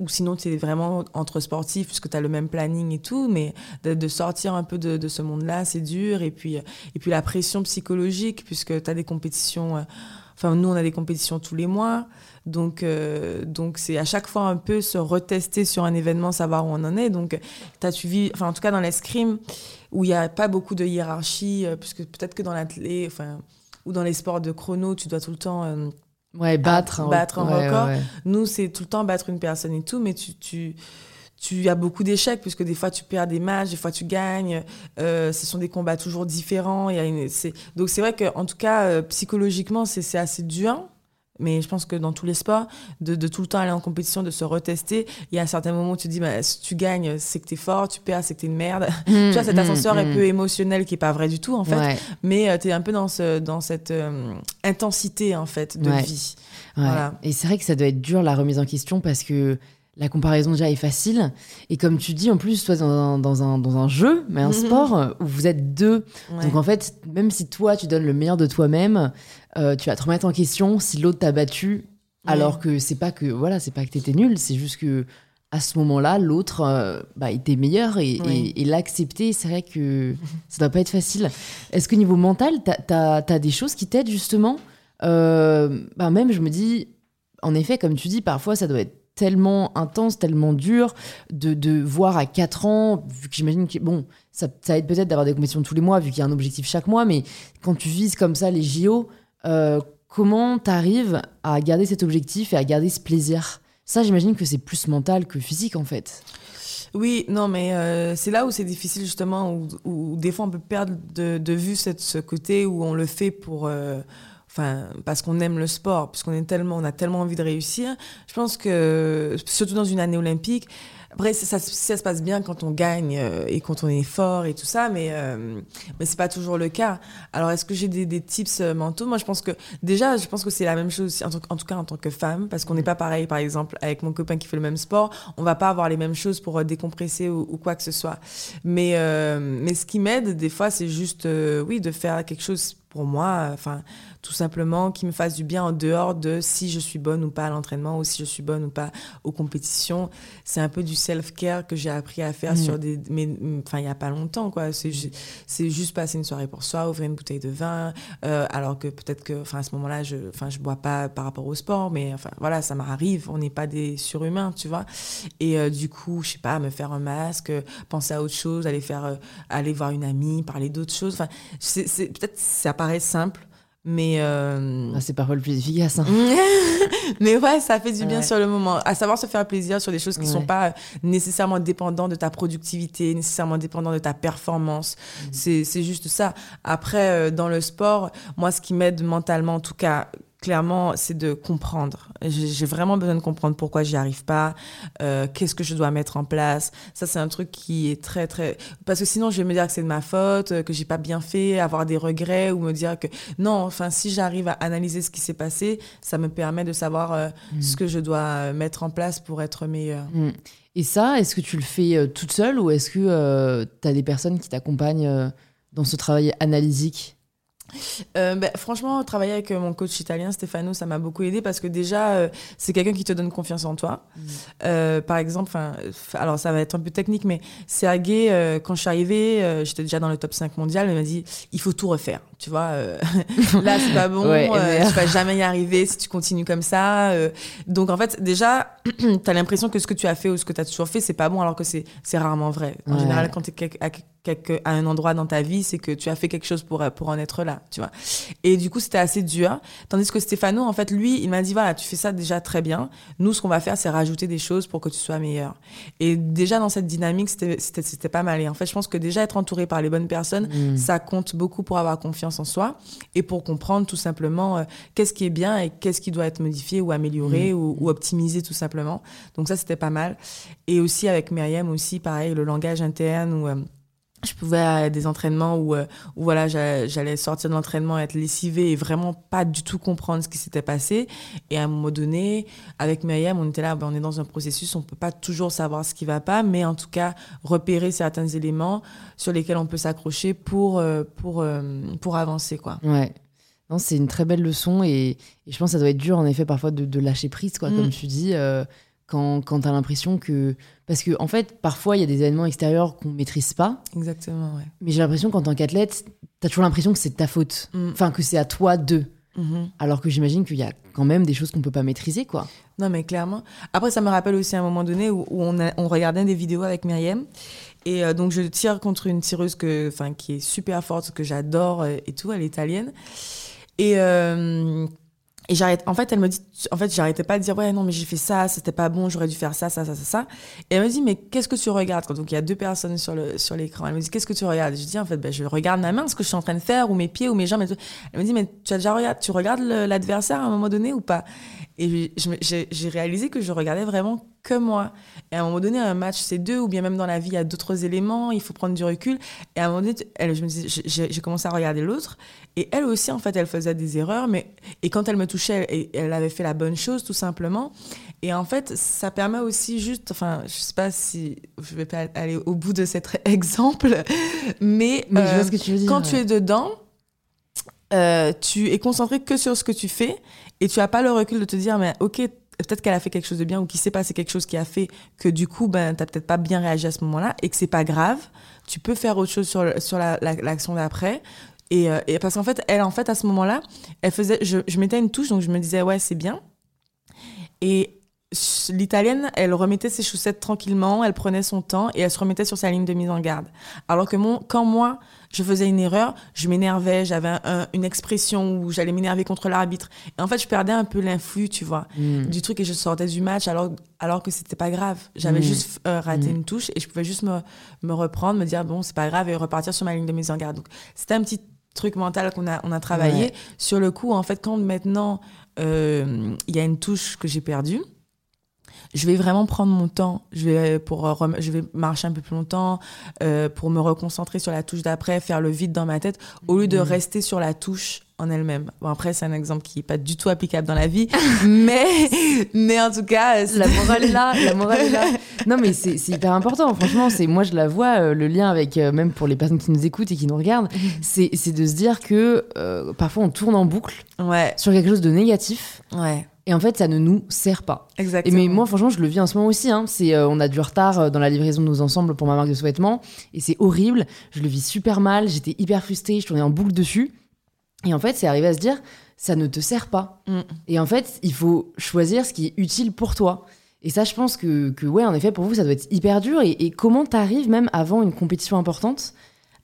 ou sinon, tu es vraiment entre sportifs puisque tu as le même planning et tout. Mais de, sortir un peu de, ce monde-là, c'est dur. Et puis, et puis, la pression psychologique puisque tu as des compétitions Enfin, nous, on a des compétitions tous les mois. Donc, euh, donc c'est à chaque fois un peu se retester sur un événement, savoir où on en est. Donc, tu as suivi, enfin, en tout cas, dans l'escrime, où il n'y a pas beaucoup de hiérarchie, euh, puisque peut-être que dans l'athlète, enfin, ou dans les sports de chrono, tu dois tout le temps. Euh, ouais, battre. Un, battre un record. Nous, c'est tout le temps battre une personne et tout, mais tu. tu tu as beaucoup d'échecs puisque des fois tu perds des matchs, des fois tu gagnes. Euh, ce sont des combats toujours différents. Il y a une, donc c'est vrai qu'en tout cas euh, psychologiquement c'est assez dur. Mais je pense que dans tous les sports, de, de, tout le temps aller en compétition, de se retester, il y a un certain moment où tu te dis, bah, si tu gagnes, c'est que tu es fort, tu perds, c'est que tu es une merde. Mmh, tu vois, cet mmh, ascenseur est mmh. peu émotionnel qui est pas vrai du tout, en fait. Mais euh, tu es un peu dans, ce, dans cette intensité, en fait, de vie. Voilà. Et c'est vrai que ça doit être dur, la remise en question, parce que la comparaison déjà est facile. Et comme tu dis, en plus, toi, dans un, dans un, dans un jeu, mais un mhm. sport où vous êtes deux. Donc en fait, même si toi, tu donnes le meilleur de toi-même, euh, tu vas te remettre en question si l'autre t'a battu. Alors que c'est pas que voilà, c'est pas que t'étais nul, c'est juste que à ce moment-là, l'autre euh, bah, était meilleur et, et, l'accepter, c'est vrai que ça doit pas être facile. Est-ce que niveau mental, t'as as, des choses qui t'aident justement? Euh, bah, Même, je me dis, en effet, comme tu dis, parfois ça doit être tellement intense, tellement dur de, de voir à 4 ans, vu que j'imagine que, bon, ça, aide peut-être d'avoir des compétitions tous les mois, vu qu'il y a un objectif chaque mois, mais quand tu vises comme ça les JO, euh, comment tu arrives à garder cet objectif et à garder ce plaisir? Ça, j'imagine que c'est plus mental que physique, en fait. Oui, non, mais euh, c'est là où c'est difficile justement, où, où, des fois on peut perdre de, de vue cette, ce côté où on le fait pour, euh, parce qu'on aime le sport, puisqu'on est tellement, on a tellement envie de réussir. Je pense que surtout dans une année olympique, après ça, ça, se passe bien quand on gagne euh, et quand on est fort et tout ça, mais euh, mais c'est pas toujours le cas. Alors est-ce que j'ai des, tips euh, mentaux? Moi je pense que déjà je pense que c'est la même chose en, tout cas en tant que femme, parce qu'on n'est pas pareil. Par exemple avec mon copain qui fait le même sport, on va pas avoir les mêmes choses pour décompresser ou, ou quoi que ce soit. Mais mais ce qui m'aide des fois c'est juste oui de faire quelque chose pour moi, enfin, tout simplement, qui me fasse du bien en dehors de si je suis bonne ou pas à l'entraînement ou si je suis bonne ou pas aux compétitions. C'est un peu du self-care que j'ai appris à faire mm. sur des, mais, enfin, il y a pas longtemps, quoi. C'est, juste passer une soirée pour soi, ouvrir une bouteille de vin, euh, alors que peut-être que, enfin, à ce moment-là, je, enfin, je bois pas par rapport au sport, mais enfin, voilà, ça m'arrive. On n'est pas des surhumains, tu vois. Et euh, du coup, je sais pas, me faire un masque, penser à autre chose, aller faire, euh, aller voir une amie, parler d'autres choses. Enfin, c'est, peut-être ça paraît simple, mais euh... ah, c'est parfois le plus efficace. Hein. (laughs) mais ouais, ça fait du bien sur le moment. À savoir se faire plaisir sur des choses qui ne sont pas nécessairement dépendantes de ta productivité, nécessairement dépendantes de ta performance. Mm. C'est juste ça. Après, euh, dans le sport, moi, ce qui m'aide mentalement, en tout cas, clairement, c'est de comprendre. J'ai vraiment besoin de comprendre pourquoi j'y arrive pas, euh, qu'est-ce que je dois mettre en place. Ça, c'est un truc qui est très, très... Parce que sinon, je vais me dire que c'est de ma faute, que j'ai pas bien fait, avoir des regrets ou me dire que... Non, enfin, si j'arrive à analyser ce qui s'est passé, ça me permet de savoir euh, mm. ce que je dois mettre en place pour être meilleur. Mm. Et ça, est-ce que tu le fais euh, toute seule ou est-ce que tu as des personnes qui t'accompagnent dans ce travail analysique? Euh, ben, franchement, travailler avec euh, mon coach italien, Stefano, ça m'a beaucoup aidé parce que déjà, euh, c'est quelqu'un qui te donne confiance en toi. Mm. par exemple, alors ça va être un peu technique, mais c'est Agé, quand je suis arrivée, j'étais déjà dans le top 5 mondial, il m'a dit il faut tout refaire. Tu vois, euh, (laughs) là c'est pas bon, Ouais, euh, tu vas jamais y arriver si tu continues comme ça. euh. donc en fait, déjà, (clears throat) tu as l'impression que ce que tu as fait ou ce que tu as toujours fait, c'est pas bon, alors que c'est c'est rarement vrai. En Ouais. général, quand tu es à, quelque- à un endroit dans ta vie, c'est que tu as fait quelque chose pour, pour en être là, tu vois. Et du coup, c'était assez dur. Tandis que Stéphano, en fait, lui, il m'a dit, voilà, tu fais ça déjà très bien. Nous, ce qu'on va faire, c'est rajouter des choses pour que tu sois meilleur. Et déjà, dans cette dynamique, c'était- c'était c'était pas mal. Et en fait, je pense que déjà, être entouré par les bonnes personnes, Mm. ça compte beaucoup pour avoir confiance en soi et pour comprendre tout simplement euh, qu'est-ce qui est bien et qu'est-ce qui doit être modifié ou amélioré ou, ou optimisé tout simplement. Donc ça, c'était pas mal. Et aussi avec Myriam aussi, pareil, le langage interne où... je pouvais à des entraînements où, euh, où voilà, j'a- j'allais sortir de l'entraînement, être lessivée et vraiment pas du tout comprendre ce qui s'était passé. Et à un moment donné, avec Myriam, on était là, ben, on est dans un processus, on peut pas toujours savoir ce qui va pas, mais en tout cas, repérer certains éléments sur lesquels on peut s'accrocher pour, euh, pour, euh, pour avancer, quoi. Ouais. Non, c'est une très belle leçon et, et je pense que ça doit être dur en effet parfois de, de lâcher prise, quoi, Mm. comme tu dis, quand, quand tu as l'impression que. Parce que, en fait, parfois, il y a des événements extérieurs qu'on maîtrise pas, Exactement, ouais. mais j'ai l'impression qu'en tant qu'athlète, tu as toujours l'impression que c'est de ta faute. Mm. Enfin, que c'est à toi d'eux. Mhm. Alors que j'imagine qu'il y a quand même des choses qu'on peut pas maîtriser, quoi. Non, mais clairement. Après, ça me rappelle aussi un moment donné où, où on, a- on regardait des vidéos avec Myriam. Et euh, donc, je tire contre une tireuse que, qui est super forte, que j'adore euh, et tout. Elle est italienne. Et, euh, et j'arrête. En fait, elle me dit. En fait, j'arrêtais pas de dire Ouais, non, mais j'ai fait ça, c'était pas bon, j'aurais dû faire ça, ça, ça, ça, ça. Et elle me dit Mais qu'est-ce que tu regardes? Donc, il y a deux personnes sur le sur l'écran. Elle me dit Qu'est-ce que tu regardes? Je dis En fait, ben, je regarde ma main, ce que je suis en train de faire, ou mes pieds, ou mes jambes. et tout. Elle me dit Mais tu as déjà regardé, tu regardes l'adversaire à un moment donné ou pas? Et j'ai réalisé que je regardais vraiment que moi. Et à un moment donné, un match, c'est deux, ou bien même dans la vie, il y a d'autres éléments, il faut prendre du recul. Et à un moment donné, elle, je me j'ai commencé à regarder l'autre. Et elle aussi, en fait, elle faisait des erreurs. Mais, et quand elle me touchait, elle, elle avait fait la bonne chose, tout simplement. Et en fait, ça permet aussi juste, enfin, je sais pas si je vais pas aller au bout de cet (laughs) exemple, mais, Mais je euh, vois ce que tu veux dire. quand tu es dedans, euh, tu es concentré que sur ce que tu fais et tu as pas le recul de te dire, mais ok, peut-être qu'elle a fait quelque chose de bien ou qu'il s'est passé quelque chose qui a fait que du coup, ben, t'as peut-être pas bien réagi à ce moment-là et que c'est pas grave. Tu peux faire autre chose sur, sur la- la- l'action d'après. Et, euh, et parce qu'en fait, elle, en fait, à ce moment-là, elle faisait, je, je mettais une touche, donc je me disais, ouais, c'est bien. Et l'italienne, elle remettait ses chaussettes tranquillement, elle prenait son temps et elle se remettait sur sa ligne de mise en garde. Alors que mon, quand moi, je faisais une erreur, je m'énervais, j'avais un- un- une expression où j'allais m'énerver contre l'arbitre. Et en fait, je perdais un peu l'influx, tu vois, Mm. du truc et je sortais du match alors, alors que c'était pas grave. J'avais Mm. juste euh, raté Mm. une touche et je pouvais juste me, me reprendre, me dire bon, c'est pas grave et repartir sur ma ligne de mise en garde. Donc, c'était un petit truc mental qu'on a, on a travaillé. Ouais. Sur le coup, en fait, quand maintenant euh, il y a une touche que j'ai perdue, je vais vraiment prendre mon temps. Je vais, pour, euh, je vais marcher un peu plus longtemps euh, pour me reconcentrer sur la touche d'après, faire le vide dans ma tête, au lieu de Mhm. rester sur la touche en elle-même. Bon, après, c'est un exemple qui n'est pas du tout applicable dans la vie, (laughs) mais, mais en tout cas, euh, La morale est là, la morale est là. (laughs) Non, mais c'est hyper important. Franchement, c'est moi je la vois euh, le lien avec euh, même pour les personnes qui nous écoutent et qui nous regardent, (laughs) c'est c'est de se dire que euh, parfois on tourne en boucle ouais, sur quelque chose de négatif ouais, et en fait ça ne nous sert pas. Et exactement. mais moi franchement je le vis en ce moment aussi. Hein. C'est euh, on a du retard euh, dans la livraison de nos ensembles pour ma marque de sous-vêtements et c'est horrible. Je le vis super mal. J'étais hyper frustrée. Je tournais en boucle dessus. Et en fait c'est arrivé à se dire ça ne te sert pas. Mm. Et en fait, il faut choisir ce qui est utile pour toi. Et ça, je pense que, que ouais, en effet, pour vous, ça doit être hyper dur. Et, et comment t'arrives, même avant une compétition importante,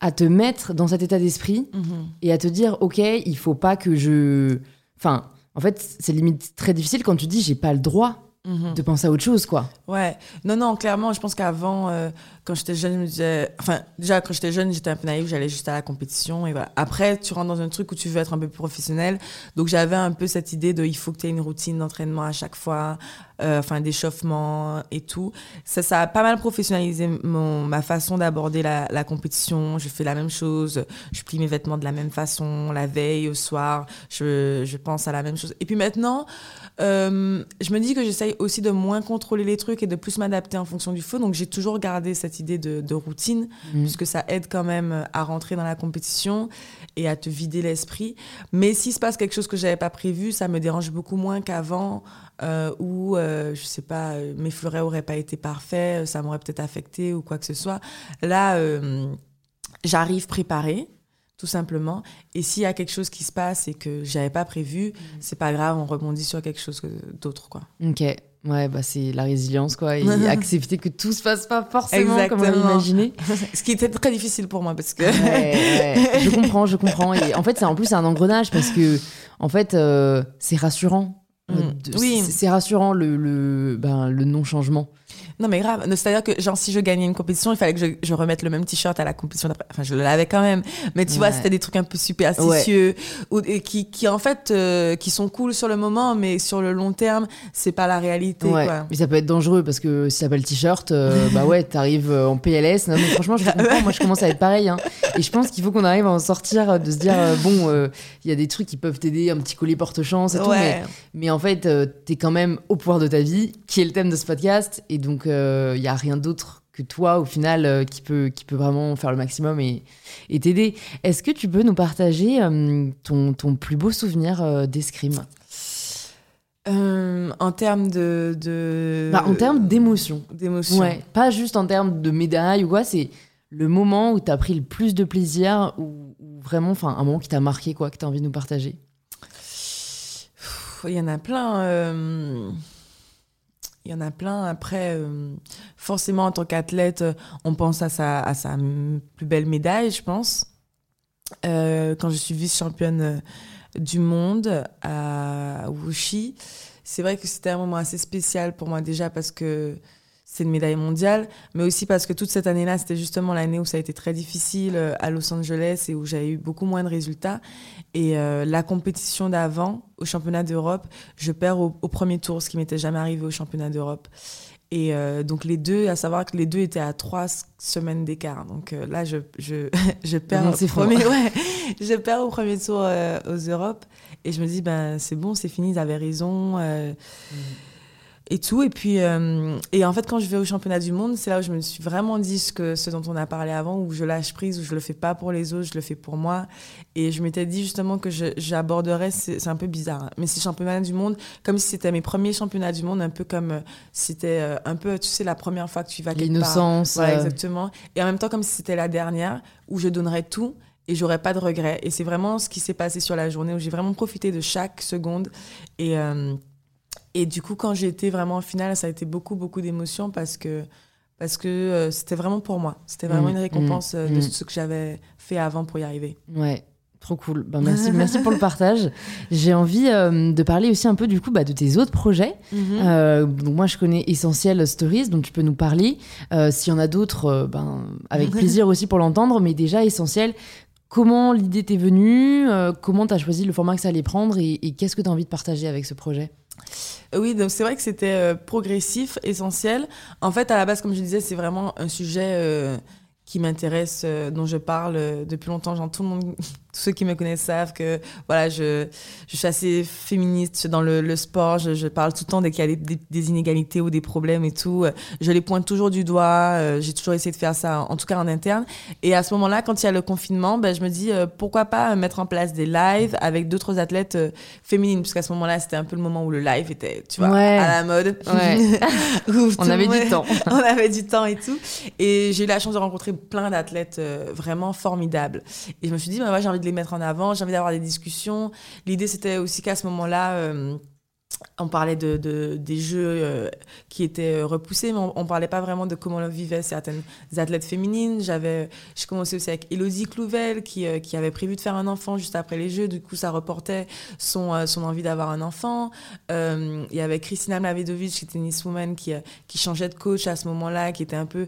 à te mettre dans cet état d'esprit Mhm. et à te dire, OK, il faut pas que je. Enfin, en fait, c'est limite très difficile quand tu dis, j'ai pas le droit Mhm. de penser à autre chose, quoi. Ouais, non, non, clairement, je pense qu'avant, euh, quand j'étais jeune, je me disais. Enfin, déjà, quand j'étais jeune, j'étais un peu naïve, j'allais juste à la compétition. Et. Après, tu rentres dans un truc où tu veux être un peu plus professionnel. Donc, j'avais un peu cette idée de il faut que tu aies une routine d'entraînement à chaque fois, euh, enfin, d'échauffement et tout. Ça, ça a pas mal professionnalisé mon, ma façon d'aborder la, la compétition. Je fais la même chose, je plie mes vêtements de la même façon, la veille, au soir, je, je pense à la même chose. Et puis maintenant, euh, je me dis que j'essaye aussi de moins contrôler les trucs et de plus m'adapter en fonction du feu. Donc j'ai toujours gardé cette idée de, de routine, Mhm. puisque ça aide quand même à rentrer dans la compétition et à te vider l'esprit. Mais s'il se passe quelque chose que j'avais pas prévu, ça me dérange beaucoup moins qu'avant, euh, où, euh, je sais pas, euh, mes fleurets auraient pas été parfaits, ça m'aurait peut-être affecté ou quoi que ce soit. Là, euh, j'arrive préparée tout simplement. Et s'il y a quelque chose qui se passe et que j'avais pas prévu, mm. c'est pas grave, on rebondit sur quelque chose d'autre, quoi. Ok. Ouais, bah c'est la résilience, quoi. Et (laughs) accepter que tout se passe pas forcément comme on l'imaginait. (laughs) Ce qui était très difficile pour moi parce que. je comprends, je comprends. Et en fait, c'est en plus un engrenage parce que, en fait, euh, c'est rassurant. Mm. oui. C'est rassurant le, le, ben, le non-changement. Non, mais grave. C'est-à-dire que, genre, si je gagnais une compétition, il fallait que je, je remette le même t-shirt à la compétition d'après. Enfin, je l'avais quand même. Mais tu vois, c'était des trucs un peu superstitieux. Ou, et qui, qui, en fait, euh, qui sont cool sur le moment, mais sur le long terme, c'est pas la réalité. Ouais. Quoi. Mais ça peut être dangereux parce que si ça pas le t-shirt, euh, (laughs) bah ouais, t'arrives euh, en PLS. Non, mais franchement, je (laughs) comprends. Moi, je commence à être pareil. Hein. Et je pense qu'il faut qu'on arrive à en sortir, de se dire, bon, il y a des trucs qui peuvent t'aider, un petit collier porte-chance et tout. Mais, mais, en fait, t'es quand même au pouvoir de ta vie, qui est le thème de ce podcast. Et donc, il euh, n'y a rien d'autre que toi, au final, euh, qui, peut, qui peut vraiment faire le maximum et, et t'aider. Est-ce que tu peux nous partager euh, ton, ton, plus beau souvenir d'escrime? En termes de, de... Bah, en termes d'émotion. D'émotion. Ouais, pas juste en termes de médaille ou quoi, c'est le moment où tu as pris le plus de plaisir ou, vraiment, enfin, un moment qui t'a marqué, quoi, que tu as envie de nous partager? Il y en a plein. Il y en a plein. Après, euh, forcément, en tant qu'athlète, euh, on pense à sa, plus belle médaille, je pense. Euh, quand je suis vice-championne du monde à Wuxi, c'est vrai que c'était un moment assez spécial pour moi déjà parce que c'est une médaille mondiale, mais aussi parce que toute cette année-là, c'était justement l'année où ça a été très difficile euh, à Los Angeles et où j'avais eu beaucoup moins de résultats. Et euh, la compétition d'avant, au championnat d'Europe, je perds au, premier tour, ce qui m'était jamais arrivé au championnat d'Europe. Et euh, donc les deux, à savoir que les deux étaient à trois semaines d'écart. Donc là, je, je, (laughs) je perds au premier, ouais, (laughs) je perds au premier tour aux Europes. Et je me dis, ben c'est bon, c'est fini, ils avaient raison. Mm et tout. Et puis, euh, et en fait, quand je vais au championnat du monde, c'est là où je me suis vraiment dit ce, que, ce dont on a parlé avant, où je lâche prise, où je le fais pas pour les autres, je le fais pour moi. Et je m'étais dit justement que j'aborderais, c'est un peu bizarre, hein, mais ces championnats du monde comme si c'était mes premiers championnats du monde, un peu comme euh, si c'était euh, un peu, tu sais, la première fois que tu vas quelque part. L'innocence. exactement. Et en même temps, comme si c'était la dernière, où je donnerais tout et j'aurais pas de regrets. Et c'est vraiment ce qui s'est passé sur la journée, où j'ai vraiment profité de chaque seconde. Et. Et du coup, quand j'ai été vraiment en finale, ça a été beaucoup, beaucoup d'émotions parce que, parce que euh, c'était vraiment pour moi. C'était vraiment mmh, une récompense euh, de mmh. ce que j'avais fait avant pour y arriver. Ouais. Trop cool. Ben, merci, (laughs) merci pour le partage. J'ai envie euh, de parler aussi un peu du coup bah, de tes autres projets. Mmh. donc moi, je connais Essentiel Stories, dont tu peux nous parler. S'il y en a d'autres, ben, avec (laughs) plaisir aussi pour l'entendre. Mais déjà, Essentiel, comment l'idée t'est venue Comment tu as choisi le format que ça allait prendre Et, et qu'est-ce que tu as envie de partager avec ce projet? Oui, donc c'est vrai que c'était euh, progressif, essentiel. En fait, à la base, comme je disais, c'est vraiment un sujet euh, qui m'intéresse, euh, dont je parle depuis longtemps. Genre, tout le monde tous ceux qui me connaissent savent que voilà, je, je suis assez féministe dans le, le sport. Je, je, parle tout le temps dès qu'il y a des, des, inégalités ou des problèmes et tout. Je les pointe toujours du doigt. Euh, j'ai toujours essayé de faire ça, en tout cas en interne. Et à ce moment-là, quand il y a le confinement, ben, je me dis euh, pourquoi pas mettre en place des lives avec d'autres athlètes euh, féminines, parce qu'à ce moment-là, c'était un peu le moment où le live était, tu vois, à la mode. Ouais. (laughs) on avait du temps. (laughs) on avait du temps et tout. Et j'ai eu la chance de rencontrer plein d'athlètes vraiment formidables. Et je me suis dit, ben, moi, j'ai envie de les mettre en avant, j'ai envie d'avoir des discussions. L'idée, c'était aussi qu'à ce moment-là, euh, on parlait de, de des jeux euh, qui étaient euh, repoussés, mais on, ne parlait pas vraiment de comment vivaient certaines athlètes féminines. J'avais, j'ai commencé aussi avec Elodie Clouvel, qui, euh, qui avait prévu de faire un enfant juste après les Jeux. Du coup, ça reportait son, son envie d'avoir un enfant. il y avait Christina Mlavedovic, qui était tenniswoman, qui, qui changeait de coach à ce moment-là, qui était un peu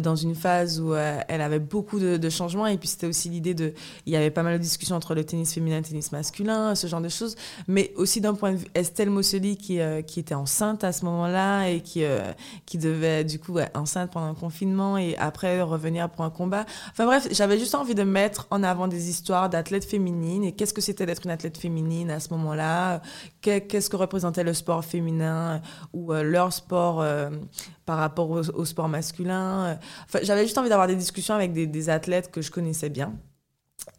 dans une phase où elle avait beaucoup de, changements. Et puis, c'était aussi l'idée de... Il y avait pas mal de discussions entre le tennis féminin et le tennis masculin, ce genre de choses. Mais aussi d'un point de vue Estelle Mosseli, qui, qui était enceinte à ce moment-là et qui, euh, qui devait du coup être enceinte pendant le confinement et après revenir pour un combat. Enfin bref, j'avais juste envie de mettre en avant des histoires d'athlètes féminines et qu'est-ce que c'était d'être une athlète féminine à ce moment-là, qu'est-ce que représentait le sport féminin ou euh, leur sport euh, par rapport au, sport masculin? Enfin, j'avais juste envie d'avoir des discussions avec des athlètes que je connaissais bien.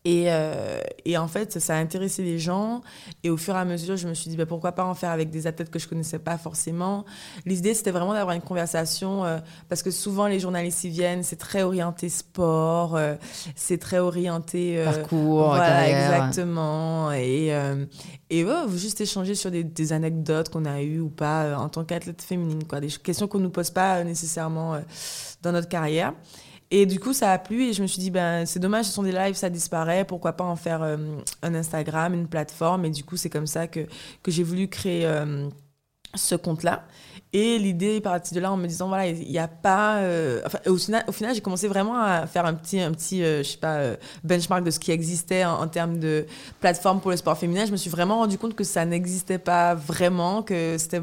Et, euh, et, en fait, ça a intéressé les gens. Et au fur et à mesure, je me suis dit, bah, pourquoi pas en faire avec des athlètes que je connaissais pas forcément. L'idée, c'était vraiment d'avoir une conversation, euh, parce que souvent, les journalistes y viennent, c'est très orienté sport, euh, c'est très orienté... Parcours, voilà, carrière. exactement. Et, et juste échanger sur des, des anecdotes qu'on a eues ou pas en tant qu'athlète féminine, quoi. Des questions qu'on nous pose pas nécessairement dans notre carrière. Et du coup, ça a plu et je me suis dit, ben, c'est dommage, ce sont des lives, ça disparaît, pourquoi pas en faire euh, un Instagram, une plateforme? Et du coup, c'est comme ça que, que j'ai voulu créer euh, ce compte-là. Et l'idée est partie de là en me disant, voilà, il n'y a pas... Euh, au final, au final j'ai commencé vraiment à faire un petit, un petit benchmark de ce qui existait en, en, termes de plateforme pour le sport féminin. Je me suis vraiment rendu compte que ça n'existait pas vraiment, que c'était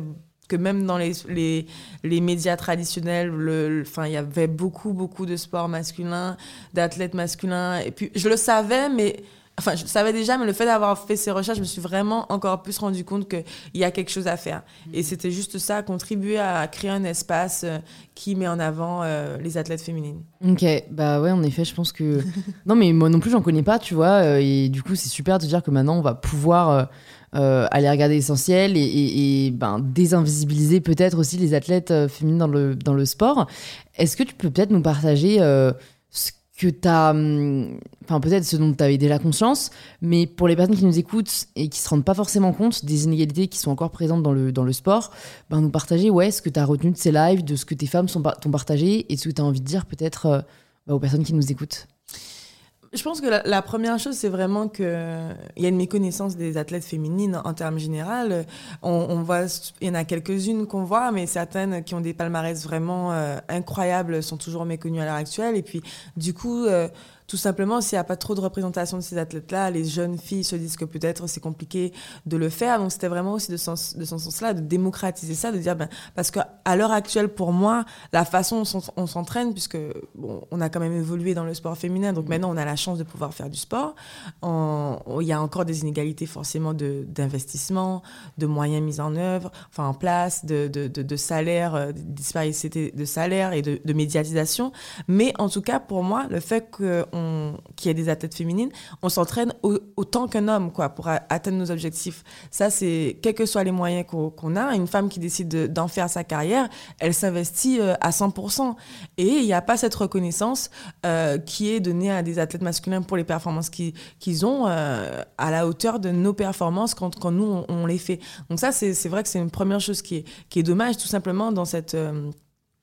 que même dans les, les, les médias traditionnels, le, enfin, il y avait beaucoup, beaucoup de sports masculins, d'athlètes masculins. Et puis, je le savais, mais. Enfin, je le savais déjà, mais le fait d'avoir fait ces recherches, je me suis vraiment encore plus rendu compte qu'il y a quelque chose à faire. Et c'était juste ça, contribuer à créer un espace euh, qui met en avant euh, les athlètes féminines. Ok, bah ouais, en effet, je pense que. (laughs) non, mais moi non plus, j'en connais pas, tu vois. Euh, et du coup, c'est super de dire que maintenant, on va pouvoir. Euh, euh, aller regarder l'essentiel et, et, ben, désinvisibiliser peut-être aussi les athlètes euh, féminines dans le, dans le sport. Est-ce que tu peux peut-être nous partager euh, ce que tu hum, enfin peut-être ce dont tu avais déjà conscience, mais pour les personnes qui nous écoutent et qui se rendent pas forcément compte des inégalités qui sont encore présentes dans le, dans le sport, ben, nous partager ouais, ce que tu as retenu de ces lives, de ce que tes femmes t'ont partagé et de ce que tu as envie de dire peut-être ben, aux personnes qui nous écoutent. Je pense que la, première chose, c'est vraiment qu'il y a une méconnaissance des athlètes féminines en termes général. On, on voit, il y en a quelques-unes qu'on voit, mais certaines qui ont des palmarès vraiment euh, incroyables sont toujours méconnues à l'heure actuelle. Et puis, du coup, euh, tout simplement, s'il n'y a pas trop de représentation de ces athlètes-là, les jeunes filles se disent que peut-être c'est compliqué de le faire. Donc, c'était vraiment aussi de, sens, de ce sens-là, de démocratiser ça, de dire, ben, parce qu'à l'heure actuelle, pour moi, la façon dont on s'entraîne, puisque bon, on a quand même évolué dans le sport féminin, donc maintenant on a la chance de pouvoir faire du sport. Il y a encore des inégalités forcément d'investissement, de, de, moyens mis en œuvre, enfin en place, de, de, de, salaire, euh, de disparité de salaire et de, de médiatisation. Mais en tout cas, pour moi, le fait qu'on qu'il y ait des athlètes féminines, on s'entraîne autant qu'un homme quoi, pour atteindre nos objectifs. Ça, c'est quels que soient les moyens qu'on qu a. Une femme qui décide d'en de, faire sa carrière, elle s'investit euh, à 100%. Et il n'y a pas cette reconnaissance euh, qui est donnée à des athlètes masculins pour les performances qu'ils qu ont euh, à la hauteur de nos performances quand, nous, on, les fait. Donc ça, c'est vrai que c'est une première chose qui est, qui est dommage, tout simplement, dans cette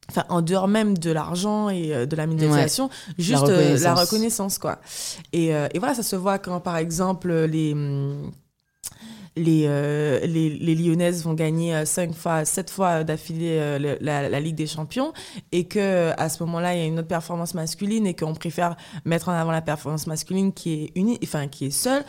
enfin en dehors même de l'argent et euh, de la médiatisation ouais, juste la reconnaissance. Euh, la reconnaissance, quoi et, euh, et, voilà ça se voit quand par exemple les les, euh, les, les, Lyonnaises vont gagner cinq fois, sept fois d'affilée euh, la, Ligue des Champions et que à ce moment-là, il y a une autre performance masculine et qu'on préfère mettre en avant la performance masculine qui est unie, enfin qui est seule,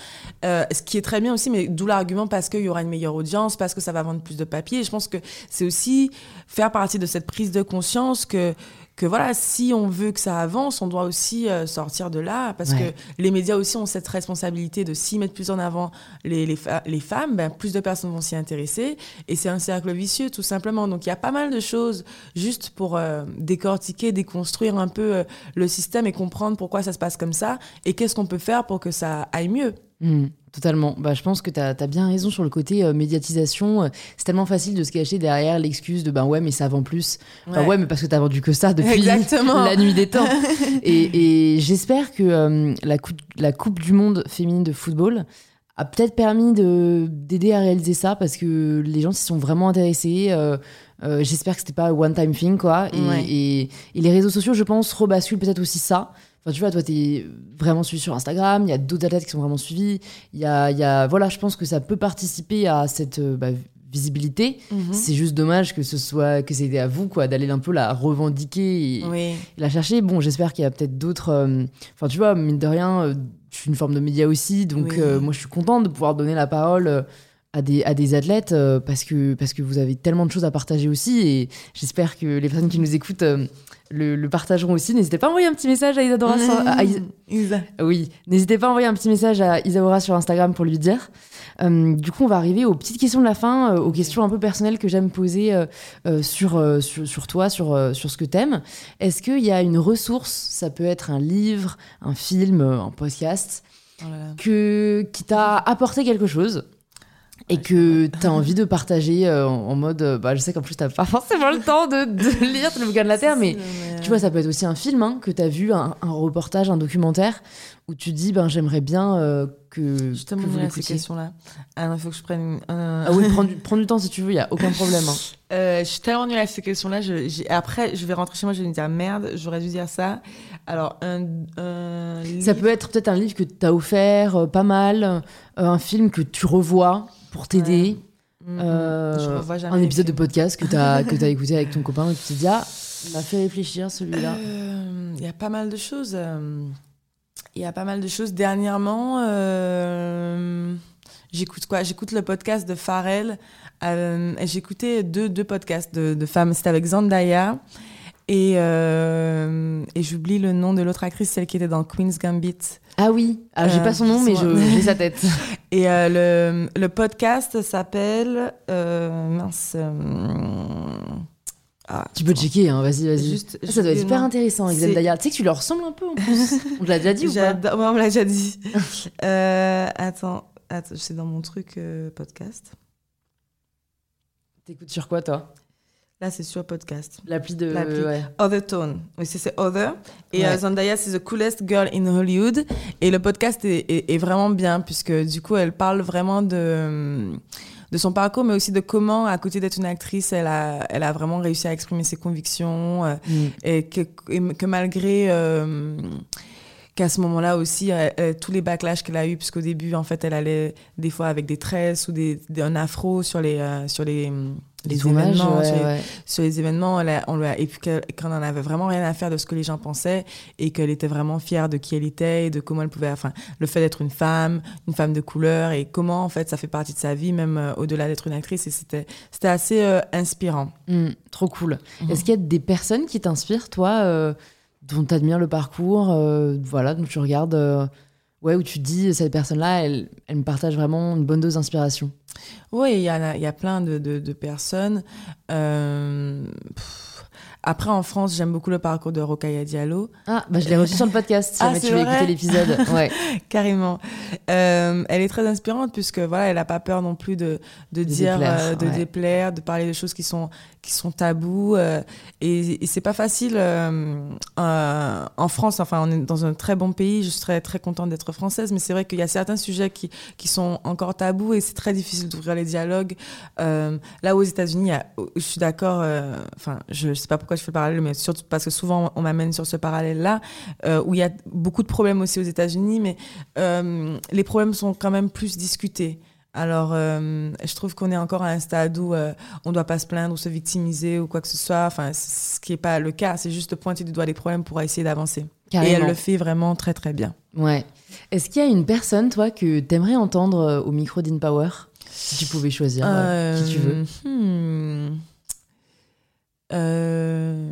euh, ce qui est très bien aussi, mais d'où l'argument parce qu'il y aura une meilleure audience, parce que ça va vendre plus de papier. Et je pense que c'est aussi faire partie de cette prise de conscience que que voilà, si on veut que ça avance, on doit aussi euh, sortir de là, parce ouais. que les médias aussi ont cette responsabilité de s'y mettre plus en avant les, les, les femmes, ben, plus de personnes vont s'y intéresser, et c'est un cercle vicieux, tout simplement. Donc il y a pas mal de choses juste pour euh, décortiquer, déconstruire un peu euh, le système et comprendre pourquoi ça se passe comme ça, et qu'est-ce qu'on peut faire pour que ça aille mieux. Mmh. Totalement. Bah, je pense que tu as, as, bien raison sur le côté euh, médiatisation. C'est tellement facile de se cacher derrière l'excuse de ben ouais, mais ça vend plus. Enfin, ouais. ouais, mais parce que tu as vendu que ça depuis Exactement. la nuit des temps. (laughs) et, et j'espère que euh, la, coupe, la Coupe du Monde féminine de football a peut-être permis d'aider à réaliser ça parce que les gens s'y sont vraiment intéressés. Euh, euh, J'espère que c'était pas one time thing, quoi. Et, ouais. et, et, les réseaux sociaux, je pense, rebasculent peut-être aussi ça. Enfin, tu vois, toi, t'es vraiment suivi sur Instagram. Il y a d'autres athlètes qui sont vraiment suivis. Il y a, y a, voilà, je pense que ça peut participer à cette bah, visibilité. Mm -hmm. C'est juste dommage que ce soit que c'était à vous, quoi, d'aller un peu la revendiquer et, oui. et la chercher. Bon, j'espère qu'il y a peut-être d'autres. Euh, enfin, euh, tu vois, mine de rien, euh, je suis une forme de média aussi, donc oui. euh, moi, je suis contente de pouvoir donner la parole à des, à des athlètes euh, parce, que, parce que vous avez tellement de choses à partager aussi et j'espère que les personnes qui nous écoutent euh, le, le, partageront aussi. N'hésitez pas à envoyer un petit message à Isadora. Isa. Oui, n'hésitez pas à envoyer un petit message à Isadora sur Instagram pour lui dire. Euh, du coup, on va arriver aux petites questions de la fin, aux questions un peu personnelles que j'aime poser sur, sur, sur, toi, sur, sur ce que t'aimes. Est-ce qu'il y a une ressource, ça peut être un livre, un film, un podcast, oh que, qui t'a apporté quelque chose? Et que tu as envie de partager euh, en, mode. Euh, bah, je sais qu'en plus, tu pas (laughs) forcément le temps de, de (laughs) lire le bouquin de la Terre, mais, tu vois, ça peut être aussi un film hein, que tu as vu, un, reportage, un documentaire, où tu dis ben, j'aimerais bien euh, que. Justement, que vous ces questions-là. Ah il faut que je prenne. Ah oui, prends du, prends du temps si tu veux, il n'y a aucun problème. Hein. (laughs) je suis tellement nulle à ces questions-là. Après, je vais rentrer chez moi, je vais me dire merde, j'aurais dû dire ça. Alors, un. Ça peut être peut-être un livre que tu as offert, pas mal, un film que tu revois pour t'aider. Mm, mm. Euh, un épisode de podcast que tu as, que as écouté avec ton copain et tu t'es dit, ah, m'a fait réfléchir celui-là. Euh, il y a pas mal de choses. Euh, il y a pas mal de choses. Dernièrement, j'écoute quoi? J'écoute le podcast de Pharrell. J'écoutais deux, deux podcasts de, de femmes. C'était avec Zandaya. Et, et j'oublie le nom de l'autre actrice, celle qui était dans Queen's Gambit. Ah oui, ah, j'ai pas son nom, mais j'ai sa tête. (laughs) Et euh, le, le, podcast s'appelle. Euh, mince. Euh, ah, tu peux checker, hein, vas-y, vas-y. Juste, ça doit être super intéressant, avec Zendaya. Tu sais que tu leur ressembles un peu en plus. on l'a déjà dit ou pas On me l'a déjà dit. (laughs) attends, attends c'est dans mon truc podcast. T'écoutes sur quoi, toi? Là, c'est sur podcast. L'appli de. Other Tone. Oui, c'est Other. Et euh, Zendaya, c'est The Coolest Girl in Hollywood. Et le podcast est, est, vraiment bien, puisque du coup, elle parle vraiment de, de son parcours, mais aussi de comment, à côté d'être une actrice, elle a, elle a vraiment réussi à exprimer ses convictions. Euh, mm. Et, que, que, malgré. Euh, qu'à ce moment-là aussi, tous les backlash qu'elle a eu, puisqu'au début, en fait, elle allait des fois avec des tresses ou des, un afro sur les, sur les, les événements, sur, les, événements, on lui a, et puis qu'on en avait vraiment rien à faire de ce que les gens pensaient et qu'elle était vraiment fière de qui elle était et de comment elle pouvait, enfin, le fait d'être une femme, une femme de couleur et comment en fait ça fait partie de sa vie même euh, au-delà d'être une actrice et c'était c'était assez euh, inspirant. Mmh, trop cool. Mhm. Est-ce qu'il y a des personnes qui t'inspirent, toi, euh, dont tu admires le parcours, voilà, dont tu regardes ouais, où tu dis, cette personne-là, elle, elle me partage vraiment une bonne dose d'inspiration Oui, il y, a, y a plein de, de, personnes. Euh, après, en France, j'aime beaucoup le parcours de Rokaya Diallo. Ah, bah, je l'ai reçu sur le podcast, si ah, tu veux écouter l'épisode. (laughs) Ouais. Carrément. Euh, elle est très inspirante puisque voilà, elle n'a pas peur non plus de, de, dire, euh, de déplaire, de parler de choses qui sont, qui sont tabous. Euh, et, et c'est pas facile en France. Enfin, on est dans un très bon pays. Je serais très contente d'être française, mais c'est vrai qu'il y a certains sujets qui, qui sont encore tabous et c'est très difficile d'ouvrir les dialogues. là, aux États-Unis, je suis d'accord. Enfin, je sais pas pourquoi je fais le parallèle, mais surtout parce que souvent on m'amène sur ce parallèle-là, euh, où il y a beaucoup de problèmes aussi aux États-Unis, mais euh, les problèmes sont quand même plus discutés. Alors, euh, je trouve qu'on est encore à un stade où on ne doit pas se plaindre ou se victimiser ou quoi que ce soit. Enfin, ce qui n'est pas le cas. C'est juste pointer du doigt les problèmes pour essayer d'avancer. Et elle le fait vraiment très, très bien. Ouais. Est-ce qu'il y a une personne, toi, que tu aimerais entendre au micro d'InPower? Si tu pouvais choisir qui tu veux. Hmm. Euh,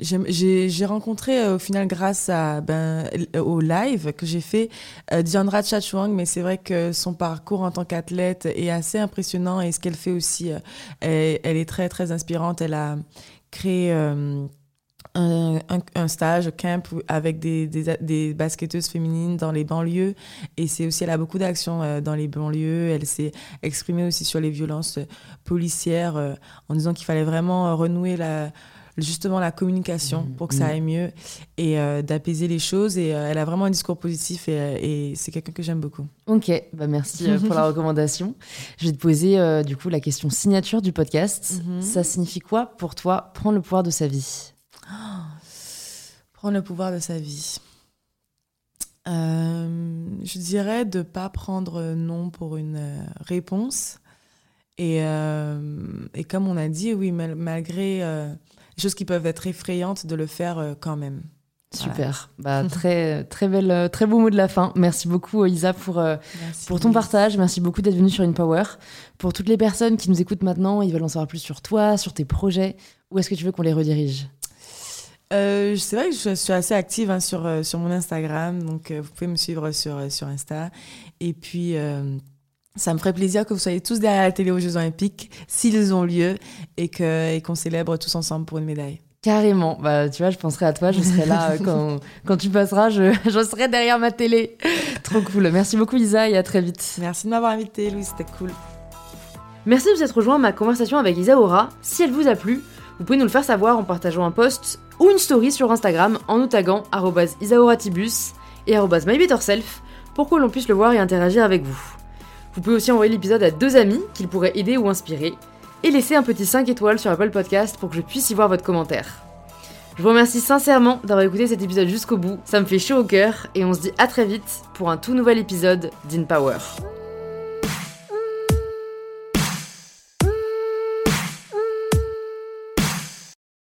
j'ai rencontré euh, au final grâce ben, au live que j'ai fait euh, Diandra Chachwang, mais c'est vrai que son parcours en tant qu'athlète est assez impressionnant et ce qu'elle fait aussi, elle, elle, est très très inspirante. Elle a créé un, un, stage camp avec des, des, des, basketteuses féminines dans les banlieues. Et c'est aussi, elle a beaucoup d'actions euh, dans les banlieues. Elle s'est exprimée aussi sur les violences policières euh, en disant qu'il fallait vraiment euh, renouer la, justement la communication mmh, pour que ça mmh. aille mieux et d'apaiser les choses. Et elle a vraiment un discours positif et, et c'est quelqu'un que j'aime beaucoup. Ok, bah merci pour la (laughs) recommandation. Je vais te poser du coup la question signature du podcast. Mmh. Ça signifie quoi pour toi prendre le pouvoir de sa vie? Prendre le pouvoir de sa vie. Euh, je dirais de ne pas prendre non pour une euh, réponse. Et, euh, et, comme on a dit, oui, malgré les choses qui peuvent être effrayantes, de le faire quand même. Super. Bah, très, très, belle, très beau mot de la fin. Merci beaucoup, Isa, pour, euh, pour ton partage. Merci beaucoup d'être venue sur InPower. Pour toutes les personnes qui nous écoutent maintenant, ils veulent en savoir plus sur toi, sur tes projets. Où est-ce que tu veux qu'on les redirige? Euh, c'est vrai que je suis assez active hein, sur, euh, sur mon Instagram, donc euh, vous pouvez me suivre sur, sur Insta. Et puis, ça me ferait plaisir que vous soyez tous derrière la télé aux Jeux Olympiques, s'ils ont lieu, et qu'on et qu'on célèbre tous ensemble pour une médaille. Carrément. Bah, tu vois, je penserai à toi, je serai là quand, (laughs) quand tu passeras, je, je serai derrière ma télé. Trop cool. Merci beaucoup, Isa, et à très vite. Merci de m'avoir invité, Louis, c'était cool. Merci de vous être rejoint à ma conversation avec Isa Aura. Si elle vous a plu, vous pouvez nous le faire savoir en partageant un post ou une story sur Instagram en nous taguant isaoratibus et mybetterself pour que l'on puisse le voir et interagir avec vous. Vous pouvez aussi envoyer l'épisode à deux amis qu'il pourrait aider ou inspirer et laisser un petit 5 étoiles sur Apple Podcast pour que je puisse y voir votre commentaire. Je vous remercie sincèrement d'avoir écouté cet épisode jusqu'au bout, ça me fait chaud au cœur et on se dit à très vite pour un tout nouvel épisode d'InPower. Power.